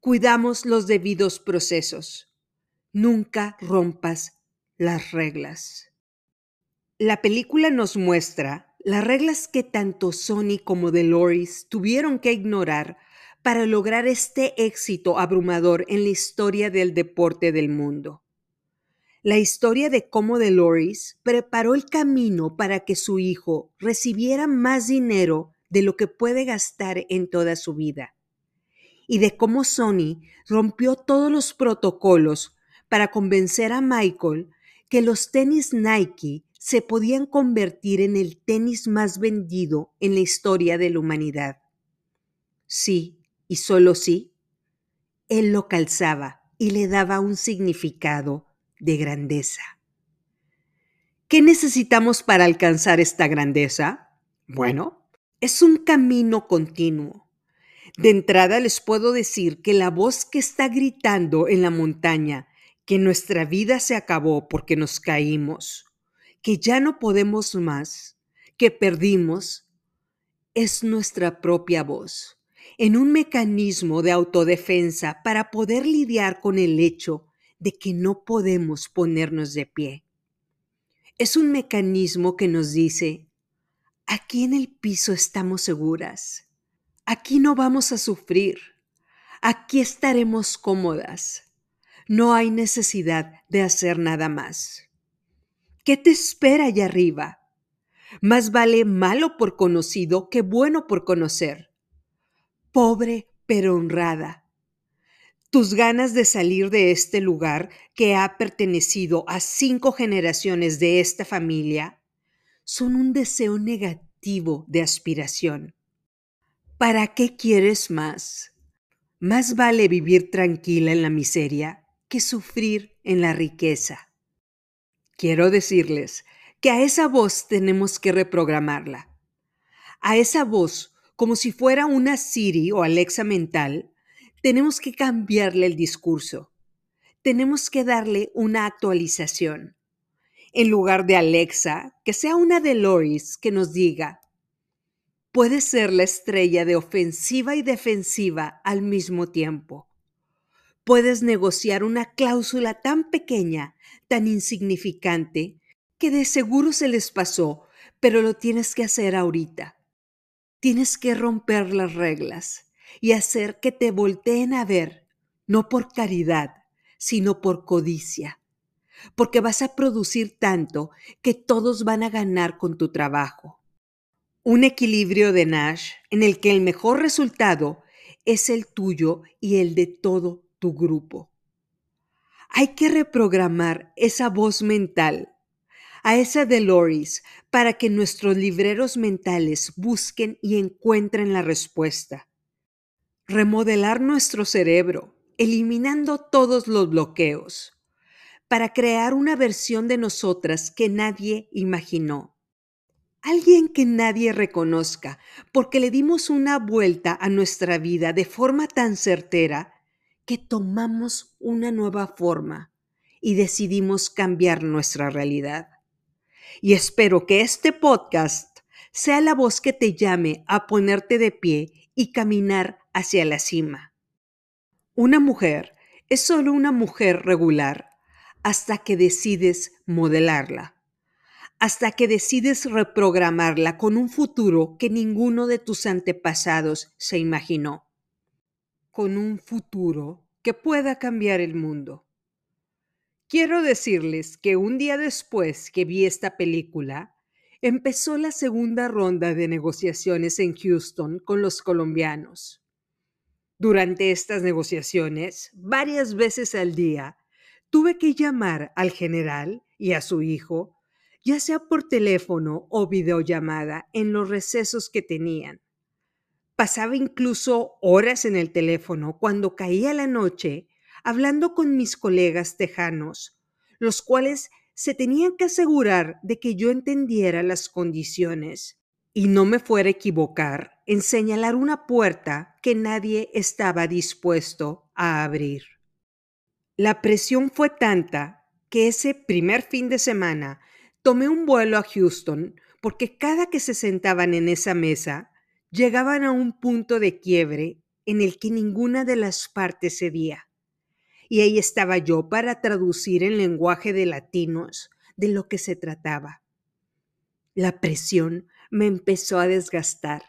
Cuidamos los debidos procesos. Nunca rompas las reglas. La película nos muestra las reglas que tanto Sony como Dolores tuvieron que ignorar para lograr este éxito abrumador en la historia del deporte del mundo. La historia de cómo Dolores preparó el camino para que su hijo recibiera más dinero de lo que puede gastar en toda su vida. Y de cómo Sony rompió todos los protocolos para convencer a Michael que los tenis Nike se podían convertir en el tenis más vendido en la historia de la humanidad. Sí, y solo sí, él lo calzaba y le daba un significado de grandeza. ¿Qué necesitamos para alcanzar esta grandeza? Bueno, es un camino continuo. De entrada les puedo decir que la voz que está gritando en la montaña que nuestra vida se acabó porque nos caímos, que ya no podemos más, que perdimos, es nuestra propia voz, en un mecanismo de autodefensa para poder lidiar con el hecho de que no podemos ponernos de pie. Es un mecanismo que nos dice, aquí en el piso estamos seguras, aquí no vamos a sufrir, aquí estaremos cómodas, no hay necesidad de hacer nada más. ¿Qué te espera allá arriba? Más vale malo por conocido que bueno por conocer. Pobre pero honrada. Tus ganas de salir de este lugar que ha pertenecido a cinco generaciones de esta familia son un deseo negativo de aspiración. ¿Para qué quieres más? Más vale vivir tranquila en la miseria que sufrir en la riqueza. Quiero decirles que a esa voz tenemos que reprogramarla. A esa voz, como si fuera una Siri o Alexa mental, tenemos que cambiarle el discurso. Tenemos que darle una actualización. En lugar de Alexa, que sea una de Loris que nos diga, puede ser la estrella de ofensiva y defensiva al mismo tiempo. Puedes negociar una cláusula tan pequeña tan insignificante que de seguro se les pasó, pero lo tienes que hacer ahorita. Tienes que romper las reglas y hacer que te volteen a ver, no por caridad, sino por codicia, porque vas a producir tanto que todos van a ganar con tu trabajo. Un equilibrio de Nash en el que el mejor resultado es el tuyo y el de todo tu grupo. Hay que reprogramar esa voz mental, a esa de Loris, para que nuestros libreros mentales busquen y encuentren la respuesta. Remodelar nuestro cerebro eliminando todos los bloqueos, para crear una versión de nosotras que nadie imaginó. Alguien que nadie reconozca, porque le dimos una vuelta a nuestra vida de forma tan certera que tomamos una nueva forma y decidimos cambiar nuestra realidad. Y espero que este podcast sea la voz que te llame a ponerte de pie y caminar hacia la cima. Una mujer es solo una mujer regular hasta que decides modelarla hasta que decides reprogramarla con un futuro que ninguno de tus antepasados se imaginó. Con un futuro que pueda cambiar el mundo. Quiero decirles que un día después que vi esta película, empezó la segunda ronda de negociaciones en Houston con los colombianos. Durante estas negociaciones, varias veces al día, tuve que llamar al general y a su hijo ya sea por teléfono o videollamada, en los recesos que tenían. Pasaba incluso horas en el teléfono cuando caía la noche hablando con mis colegas tejanos, los cuales se tenían que asegurar de que yo entendiera las condiciones y no me fuera a equivocar en señalar una puerta que nadie estaba dispuesto a abrir. La presión fue tanta que ese primer fin de semana Tomé un vuelo a Houston porque cada que se sentaban en esa mesa llegaban a un punto de quiebre en el que ninguna de las partes cedía. Y ahí estaba yo para traducir en lenguaje de latinos de lo que se trataba. La presión me empezó a desgastar.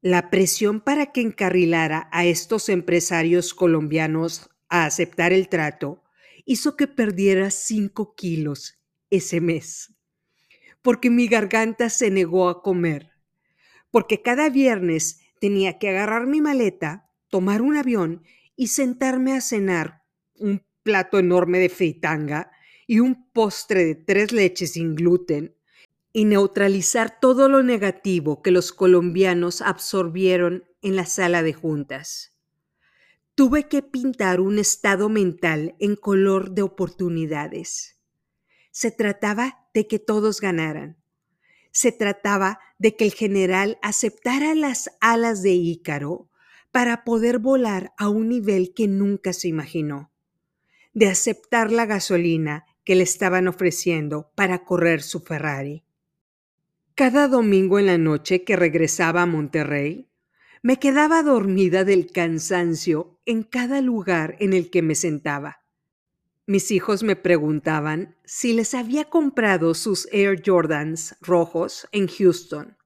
La presión para que encarrilara a estos empresarios colombianos a aceptar el trato hizo que perdiera cinco kilos ese mes, porque mi garganta se negó a comer, porque cada viernes tenía que agarrar mi maleta, tomar un avión y sentarme a cenar un plato enorme de fritanga y un postre de tres leches sin gluten y neutralizar todo lo negativo que los colombianos absorbieron en la sala de juntas. Tuve que pintar un estado mental en color de oportunidades se trataba de que todos ganaran. Se trataba de que el general aceptara las alas de Ícaro para poder volar a un nivel que nunca se imaginó, de aceptar la gasolina que le estaban ofreciendo para correr su Ferrari. Cada domingo en la noche que regresaba a Monterrey, me quedaba dormida del cansancio en cada lugar en el que me sentaba. Mis hijos me preguntaban si les había comprado sus Air Jordans rojos en Houston.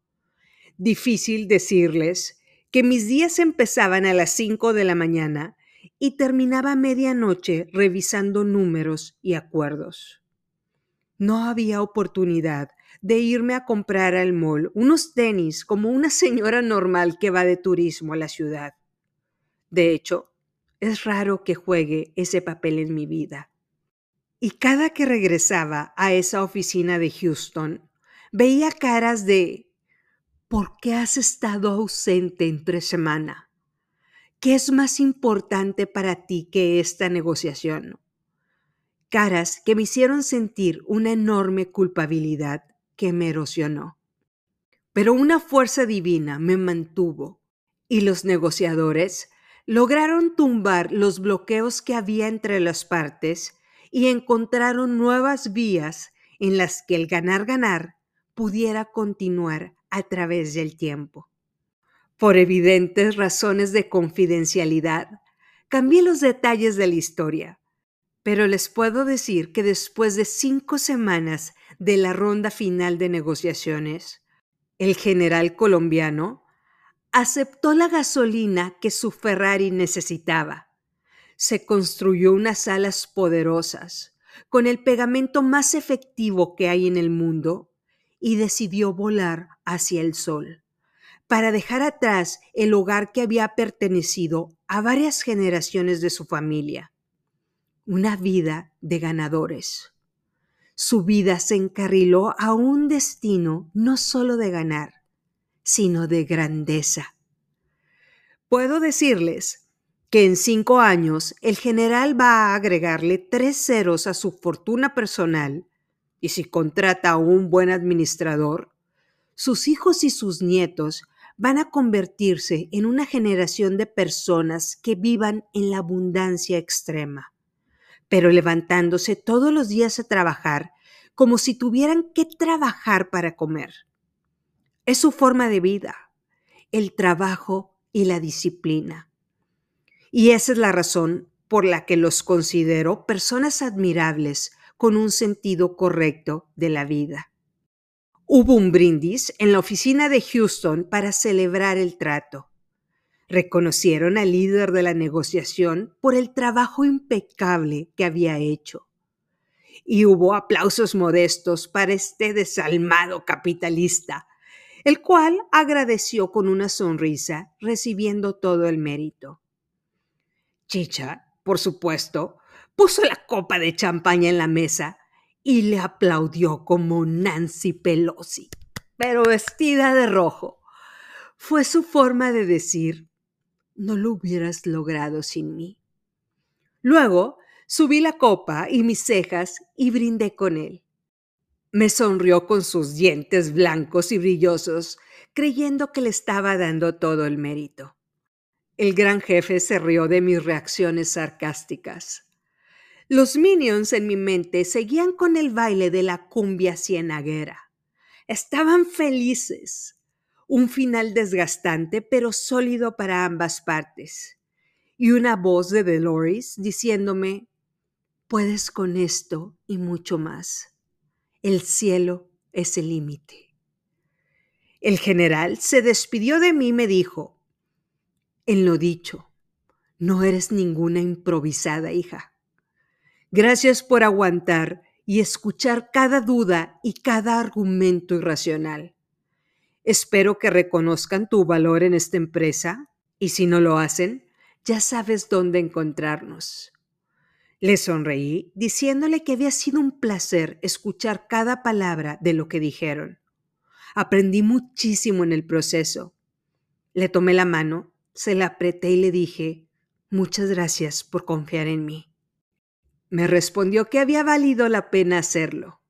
Difícil decirles que mis días empezaban a las 5 de la mañana y terminaba a medianoche revisando números y acuerdos. No había oportunidad de irme a comprar al mall unos tenis como una señora normal que va de turismo a la ciudad. De hecho, es raro que juegue ese papel en mi vida. Y cada que regresaba a esa oficina de Houston, veía caras de ¿por qué has estado ausente entre semana? ¿Qué es más importante para ti que esta negociación? Caras que me hicieron sentir una enorme culpabilidad que me erosionó. Pero una fuerza divina me mantuvo y los negociadores lograron tumbar los bloqueos que había entre las partes y encontraron nuevas vías en las que el ganar-ganar pudiera continuar a través del tiempo. Por evidentes razones de confidencialidad, cambié los detalles de la historia, pero les puedo decir que después de cinco semanas de la ronda final de negociaciones, el general colombiano aceptó la gasolina que su Ferrari necesitaba. Se construyó unas alas poderosas, con el pegamento más efectivo que hay en el mundo, y decidió volar hacia el sol, para dejar atrás el hogar que había pertenecido a varias generaciones de su familia. Una vida de ganadores. Su vida se encarriló a un destino no solo de ganar, sino de grandeza. Puedo decirles que en cinco años el general va a agregarle tres ceros a su fortuna personal y si contrata a un buen administrador, sus hijos y sus nietos van a convertirse en una generación de personas que vivan en la abundancia extrema, pero levantándose todos los días a trabajar como si tuvieran que trabajar para comer. Es su forma de vida, el trabajo y la disciplina. Y esa es la razón por la que los considero personas admirables con un sentido correcto de la vida. Hubo un brindis en la oficina de Houston para celebrar el trato. Reconocieron al líder de la negociación por el trabajo impecable que había hecho. Y hubo aplausos modestos para este desalmado capitalista, el cual agradeció con una sonrisa, recibiendo todo el mérito. Chicha, por supuesto, puso la copa de champaña en la mesa y le aplaudió como Nancy Pelosi, pero vestida de rojo. Fue su forma de decir, no lo hubieras logrado sin mí. Luego subí la copa y mis cejas y brindé con él. Me sonrió con sus dientes blancos y brillosos, creyendo que le estaba dando todo el mérito. El gran jefe se rió de mis reacciones sarcásticas. Los minions en mi mente seguían con el baile de la cumbia cienaguera. Estaban felices. Un final desgastante pero sólido para ambas partes. Y una voz de Dolores diciéndome, puedes con esto y mucho más. El cielo es el límite. El general se despidió de mí y me dijo, en lo dicho, no eres ninguna improvisada hija. Gracias por aguantar y escuchar cada duda y cada argumento irracional. Espero que reconozcan tu valor en esta empresa y si no lo hacen, ya sabes dónde encontrarnos. Le sonreí diciéndole que había sido un placer escuchar cada palabra de lo que dijeron. Aprendí muchísimo en el proceso. Le tomé la mano, se la apreté y le dije, muchas gracias por confiar en mí. Me respondió que había valido la pena hacerlo.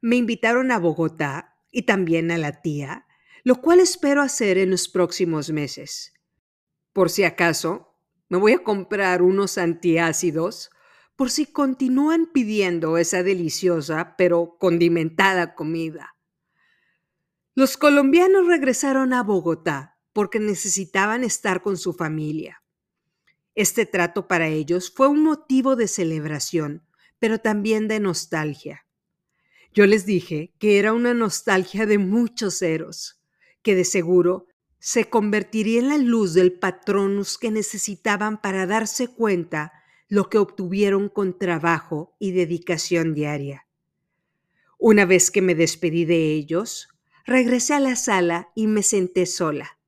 Me invitaron a Bogotá y también a la tía, lo cual espero hacer en los próximos meses. Por si acaso, me voy a comprar unos antiácidos por si continúan pidiendo esa deliciosa pero condimentada comida. Los colombianos regresaron a Bogotá porque necesitaban estar con su familia. Este trato para ellos fue un motivo de celebración, pero también de nostalgia. Yo les dije que era una nostalgia de muchos ceros, que de seguro se convertiría en la luz del patronus que necesitaban para darse cuenta lo que obtuvieron con trabajo y dedicación diaria. Una vez que me despedí de ellos, regresé a la sala y me senté sola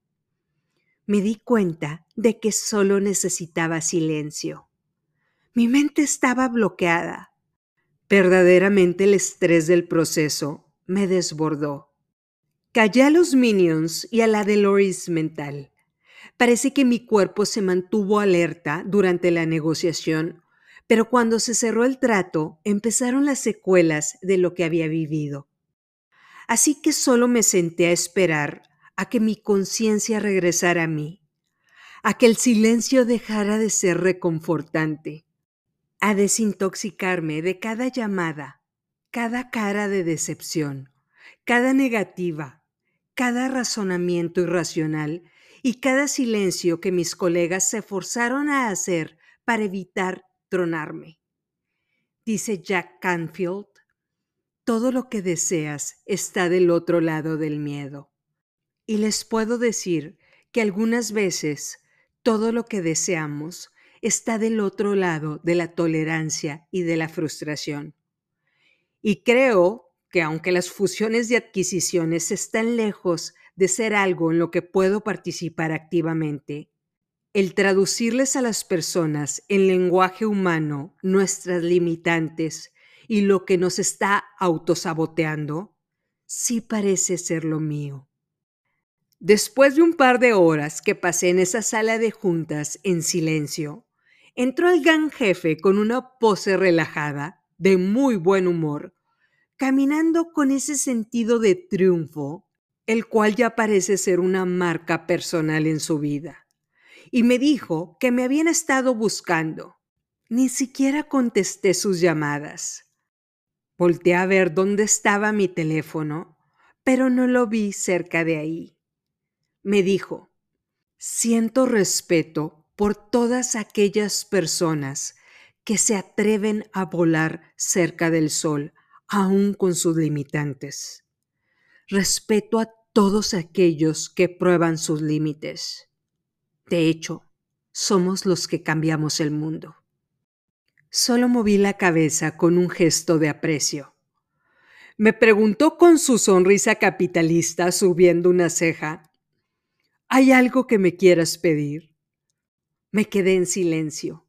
me di cuenta de que solo necesitaba silencio. Mi mente estaba bloqueada. Verdaderamente el estrés del proceso me desbordó. Callé a los minions y a la Loris mental. Parece que mi cuerpo se mantuvo alerta durante la negociación, pero cuando se cerró el trato empezaron las secuelas de lo que había vivido. Así que solo me senté a esperar a que mi conciencia regresara a mí, a que el silencio dejara de ser reconfortante, a desintoxicarme de cada llamada, cada cara de decepción, cada negativa, cada razonamiento irracional y cada silencio que mis colegas se forzaron a hacer para evitar tronarme. Dice Jack Canfield, todo lo que deseas está del otro lado del miedo. Y les puedo decir que algunas veces todo lo que deseamos está del otro lado de la tolerancia y de la frustración. Y creo que aunque las fusiones y adquisiciones están lejos de ser algo en lo que puedo participar activamente, el traducirles a las personas en lenguaje humano nuestras limitantes y lo que nos está autosaboteando, sí parece ser lo mío. Después de un par de horas que pasé en esa sala de juntas en silencio, entró el gran jefe con una pose relajada, de muy buen humor, caminando con ese sentido de triunfo, el cual ya parece ser una marca personal en su vida. Y me dijo que me habían estado buscando. Ni siquiera contesté sus llamadas. Volté a ver dónde estaba mi teléfono, pero no lo vi cerca de ahí. Me dijo, siento respeto por todas aquellas personas que se atreven a volar cerca del sol aún con sus limitantes. Respeto a todos aquellos que prueban sus límites. De hecho, somos los que cambiamos el mundo. Solo moví la cabeza con un gesto de aprecio. Me preguntó con su sonrisa capitalista subiendo una ceja, ¿Hay algo que me quieras pedir? Me quedé en silencio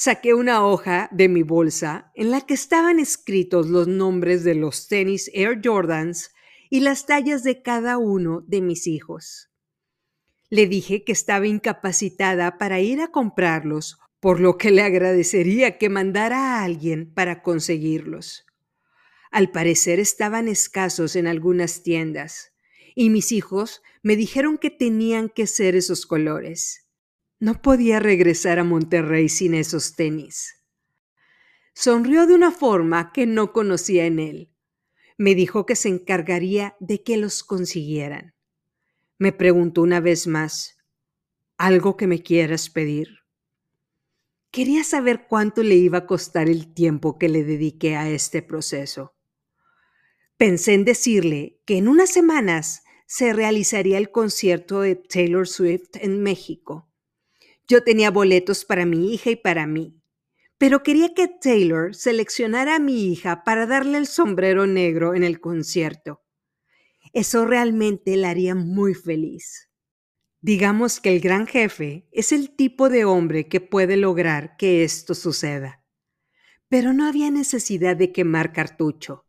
saqué una hoja de mi bolsa en la que estaban escritos los nombres de los tenis Air Jordans y las tallas de cada uno de mis hijos. Le dije que estaba incapacitada para ir a comprarlos, por lo que le agradecería que mandara a alguien para conseguirlos. Al parecer estaban escasos en algunas tiendas, y mis hijos me dijeron que tenían que ser esos colores. No podía regresar a Monterrey sin esos tenis. Sonrió de una forma que no conocía en él. Me dijo que se encargaría de que los consiguieran. Me preguntó una vez más, ¿algo que me quieras pedir? Quería saber cuánto le iba a costar el tiempo que le dediqué a este proceso. Pensé en decirle que en unas semanas se realizaría el concierto de Taylor Swift en México yo tenía boletos para mi hija y para mí, pero quería que Taylor seleccionara a mi hija para darle el sombrero negro en el concierto. Eso realmente la haría muy feliz. Digamos que el gran jefe es el tipo de hombre que puede lograr que esto suceda. Pero no había necesidad de quemar cartucho.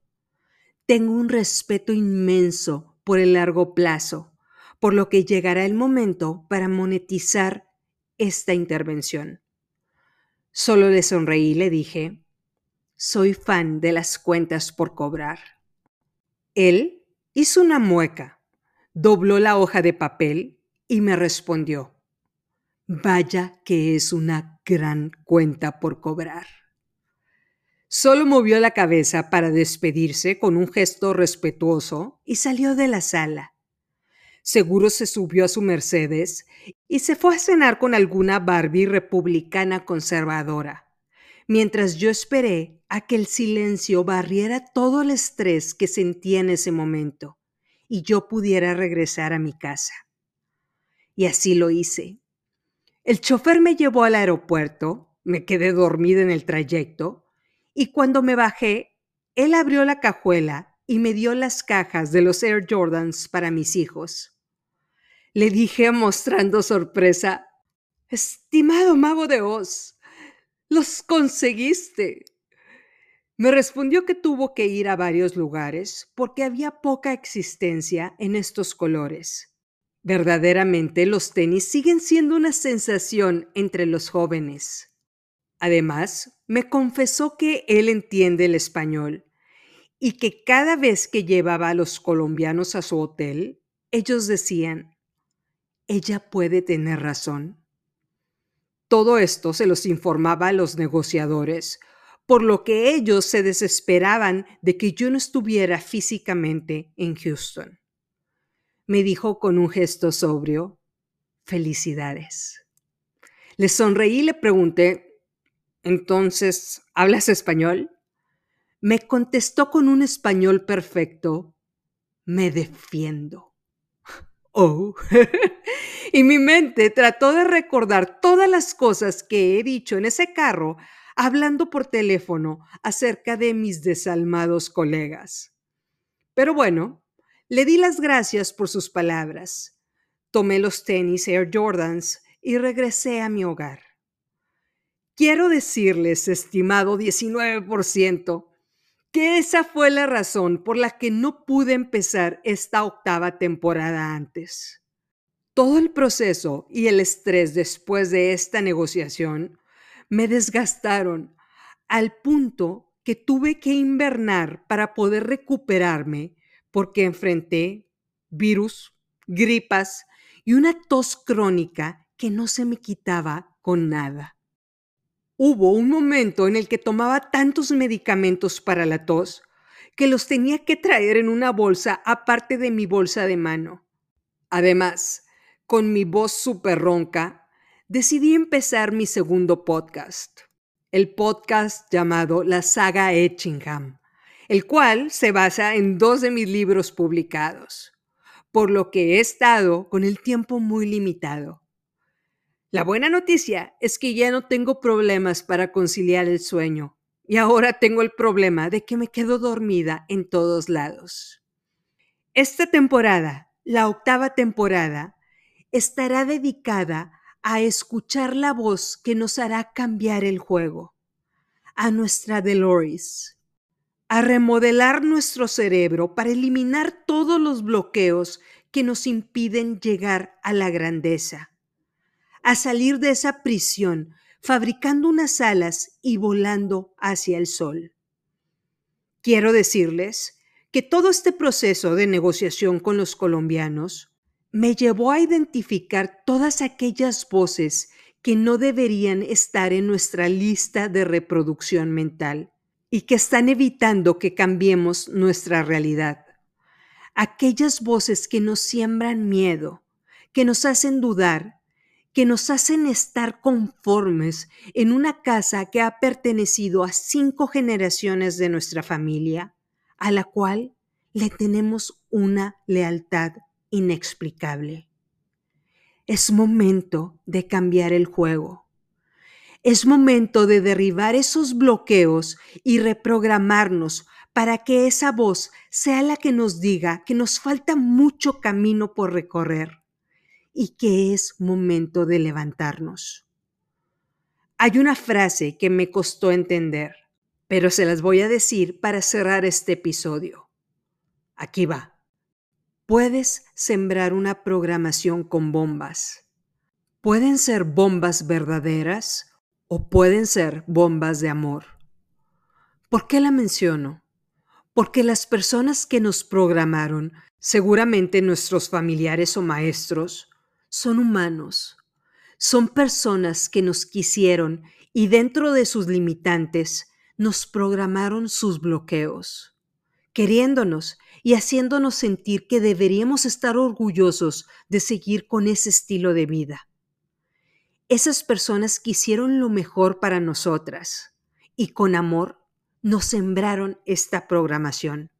Tengo un respeto inmenso por el largo plazo, por lo que llegará el momento para monetizar esta intervención. Solo le sonreí y le dije, soy fan de las cuentas por cobrar. Él hizo una mueca, dobló la hoja de papel y me respondió, vaya que es una gran cuenta por cobrar. Solo movió la cabeza para despedirse con un gesto respetuoso y salió de la sala. Seguro se subió a su Mercedes y se fue a cenar con alguna Barbie republicana conservadora, mientras yo esperé a que el silencio barriera todo el estrés que sentía en ese momento y yo pudiera regresar a mi casa. Y así lo hice. El chofer me llevó al aeropuerto, me quedé dormida en el trayecto y cuando me bajé, él abrió la cajuela y me dio las cajas de los Air Jordans para mis hijos. Le dije mostrando sorpresa, Estimado mago de Oz, los conseguiste. Me respondió que tuvo que ir a varios lugares porque había poca existencia en estos colores. Verdaderamente los tenis siguen siendo una sensación entre los jóvenes. Además, me confesó que él entiende el español y que cada vez que llevaba a los colombianos a su hotel, ellos decían, ella puede tener razón. Todo esto se los informaba a los negociadores, por lo que ellos se desesperaban de que yo no estuviera físicamente en Houston. Me dijo con un gesto sobrio, felicidades. Le sonreí y le pregunté, entonces, ¿hablas español? Me contestó con un español perfecto, me defiendo. Oh, y mi mente trató de recordar todas las cosas que he dicho en ese carro hablando por teléfono acerca de mis desalmados colegas. Pero bueno, le di las gracias por sus palabras. Tomé los tenis Air Jordans y regresé a mi hogar. Quiero decirles, estimado 19%, que esa fue la razón por la que no pude empezar esta octava temporada antes. Todo el proceso y el estrés después de esta negociación me desgastaron al punto que tuve que invernar para poder recuperarme porque enfrenté virus, gripas y una tos crónica que no se me quitaba con nada. Hubo un momento en el que tomaba tantos medicamentos para la tos que los tenía que traer en una bolsa aparte de mi bolsa de mano. Además, con mi voz súper ronca, decidí empezar mi segundo podcast, el podcast llamado La Saga Etchingham, el cual se basa en dos de mis libros publicados, por lo que he estado con el tiempo muy limitado. La buena noticia es que ya no tengo problemas para conciliar el sueño y ahora tengo el problema de que me quedo dormida en todos lados. Esta temporada, la octava temporada, estará dedicada a escuchar la voz que nos hará cambiar el juego, a nuestra Delores, a remodelar nuestro cerebro para eliminar todos los bloqueos que nos impiden llegar a la grandeza a salir de esa prisión, fabricando unas alas y volando hacia el sol. Quiero decirles que todo este proceso de negociación con los colombianos me llevó a identificar todas aquellas voces que no deberían estar en nuestra lista de reproducción mental y que están evitando que cambiemos nuestra realidad. Aquellas voces que nos siembran miedo, que nos hacen dudar que nos hacen estar conformes en una casa que ha pertenecido a cinco generaciones de nuestra familia, a la cual le tenemos una lealtad inexplicable. Es momento de cambiar el juego. Es momento de derribar esos bloqueos y reprogramarnos para que esa voz sea la que nos diga que nos falta mucho camino por recorrer y que es momento de levantarnos. Hay una frase que me costó entender, pero se las voy a decir para cerrar este episodio. Aquí va. Puedes sembrar una programación con bombas. Pueden ser bombas verdaderas o pueden ser bombas de amor. ¿Por qué la menciono? Porque las personas que nos programaron, seguramente nuestros familiares o maestros, son humanos, son personas que nos quisieron y dentro de sus limitantes nos programaron sus bloqueos, queriéndonos y haciéndonos sentir que deberíamos estar orgullosos de seguir con ese estilo de vida. Esas personas quisieron lo mejor para nosotras y con amor nos sembraron esta programación.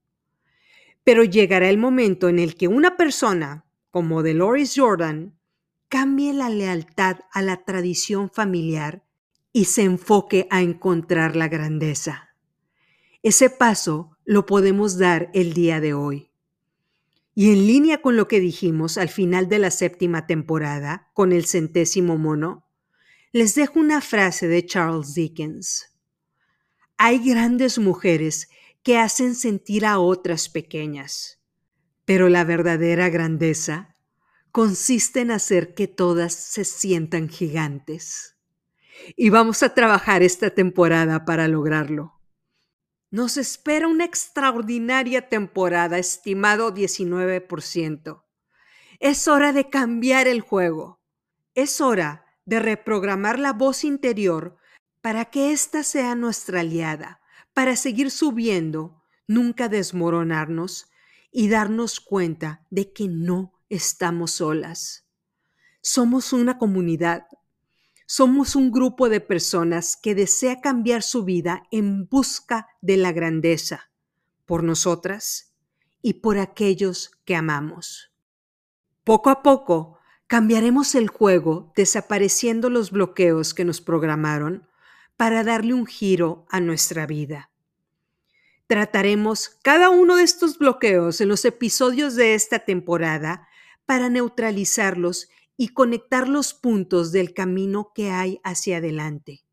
Pero llegará el momento en el que una persona como Dolores Jordan cambie la lealtad a la tradición familiar y se enfoque a encontrar la grandeza. Ese paso lo podemos dar el día de hoy. Y en línea con lo que dijimos al final de la séptima temporada, con el centésimo mono, les dejo una frase de Charles Dickens. Hay grandes mujeres que hacen sentir a otras pequeñas, pero la verdadera grandeza consiste en hacer que todas se sientan gigantes. Y vamos a trabajar esta temporada para lograrlo. Nos espera una extraordinaria temporada, estimado 19%. Es hora de cambiar el juego. Es hora de reprogramar la voz interior para que ésta sea nuestra aliada, para seguir subiendo, nunca desmoronarnos y darnos cuenta de que no estamos solas. Somos una comunidad. Somos un grupo de personas que desea cambiar su vida en busca de la grandeza, por nosotras y por aquellos que amamos. Poco a poco cambiaremos el juego desapareciendo los bloqueos que nos programaron para darle un giro a nuestra vida. Trataremos cada uno de estos bloqueos en los episodios de esta temporada para neutralizarlos y conectar los puntos del camino que hay hacia adelante.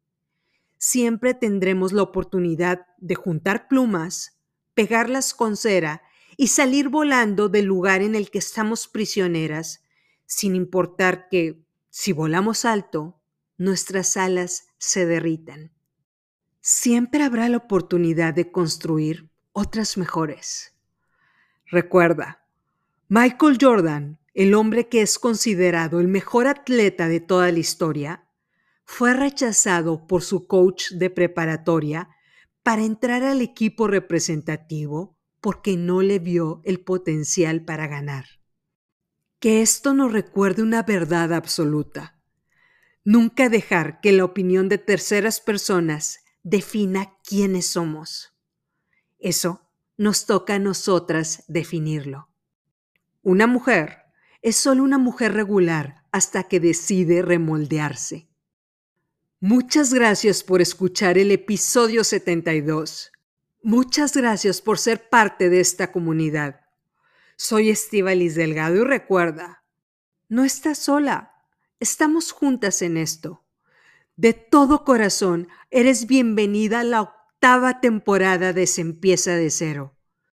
siempre tendremos la oportunidad de juntar plumas, pegarlas con cera y salir volando del lugar en el que estamos prisioneras, sin importar que, si volamos alto, nuestras alas se derritan. Siempre habrá la oportunidad de construir otras mejores. Recuerda, Michael Jordan, el hombre que es considerado el mejor atleta de toda la historia, fue rechazado por su coach de preparatoria para entrar al equipo representativo porque no le vio el potencial para ganar. Que esto nos recuerde una verdad absoluta. Nunca dejar que la opinión de terceras personas defina quiénes somos. Eso nos toca a nosotras definirlo. Una mujer es solo una mujer regular hasta que decide remoldearse. Muchas gracias por escuchar el episodio 72. Muchas gracias por ser parte de esta comunidad. Soy Estivalis Delgado y recuerda, no estás sola, estamos juntas en esto. De todo corazón, eres bienvenida a la octava temporada de Se empieza de cero.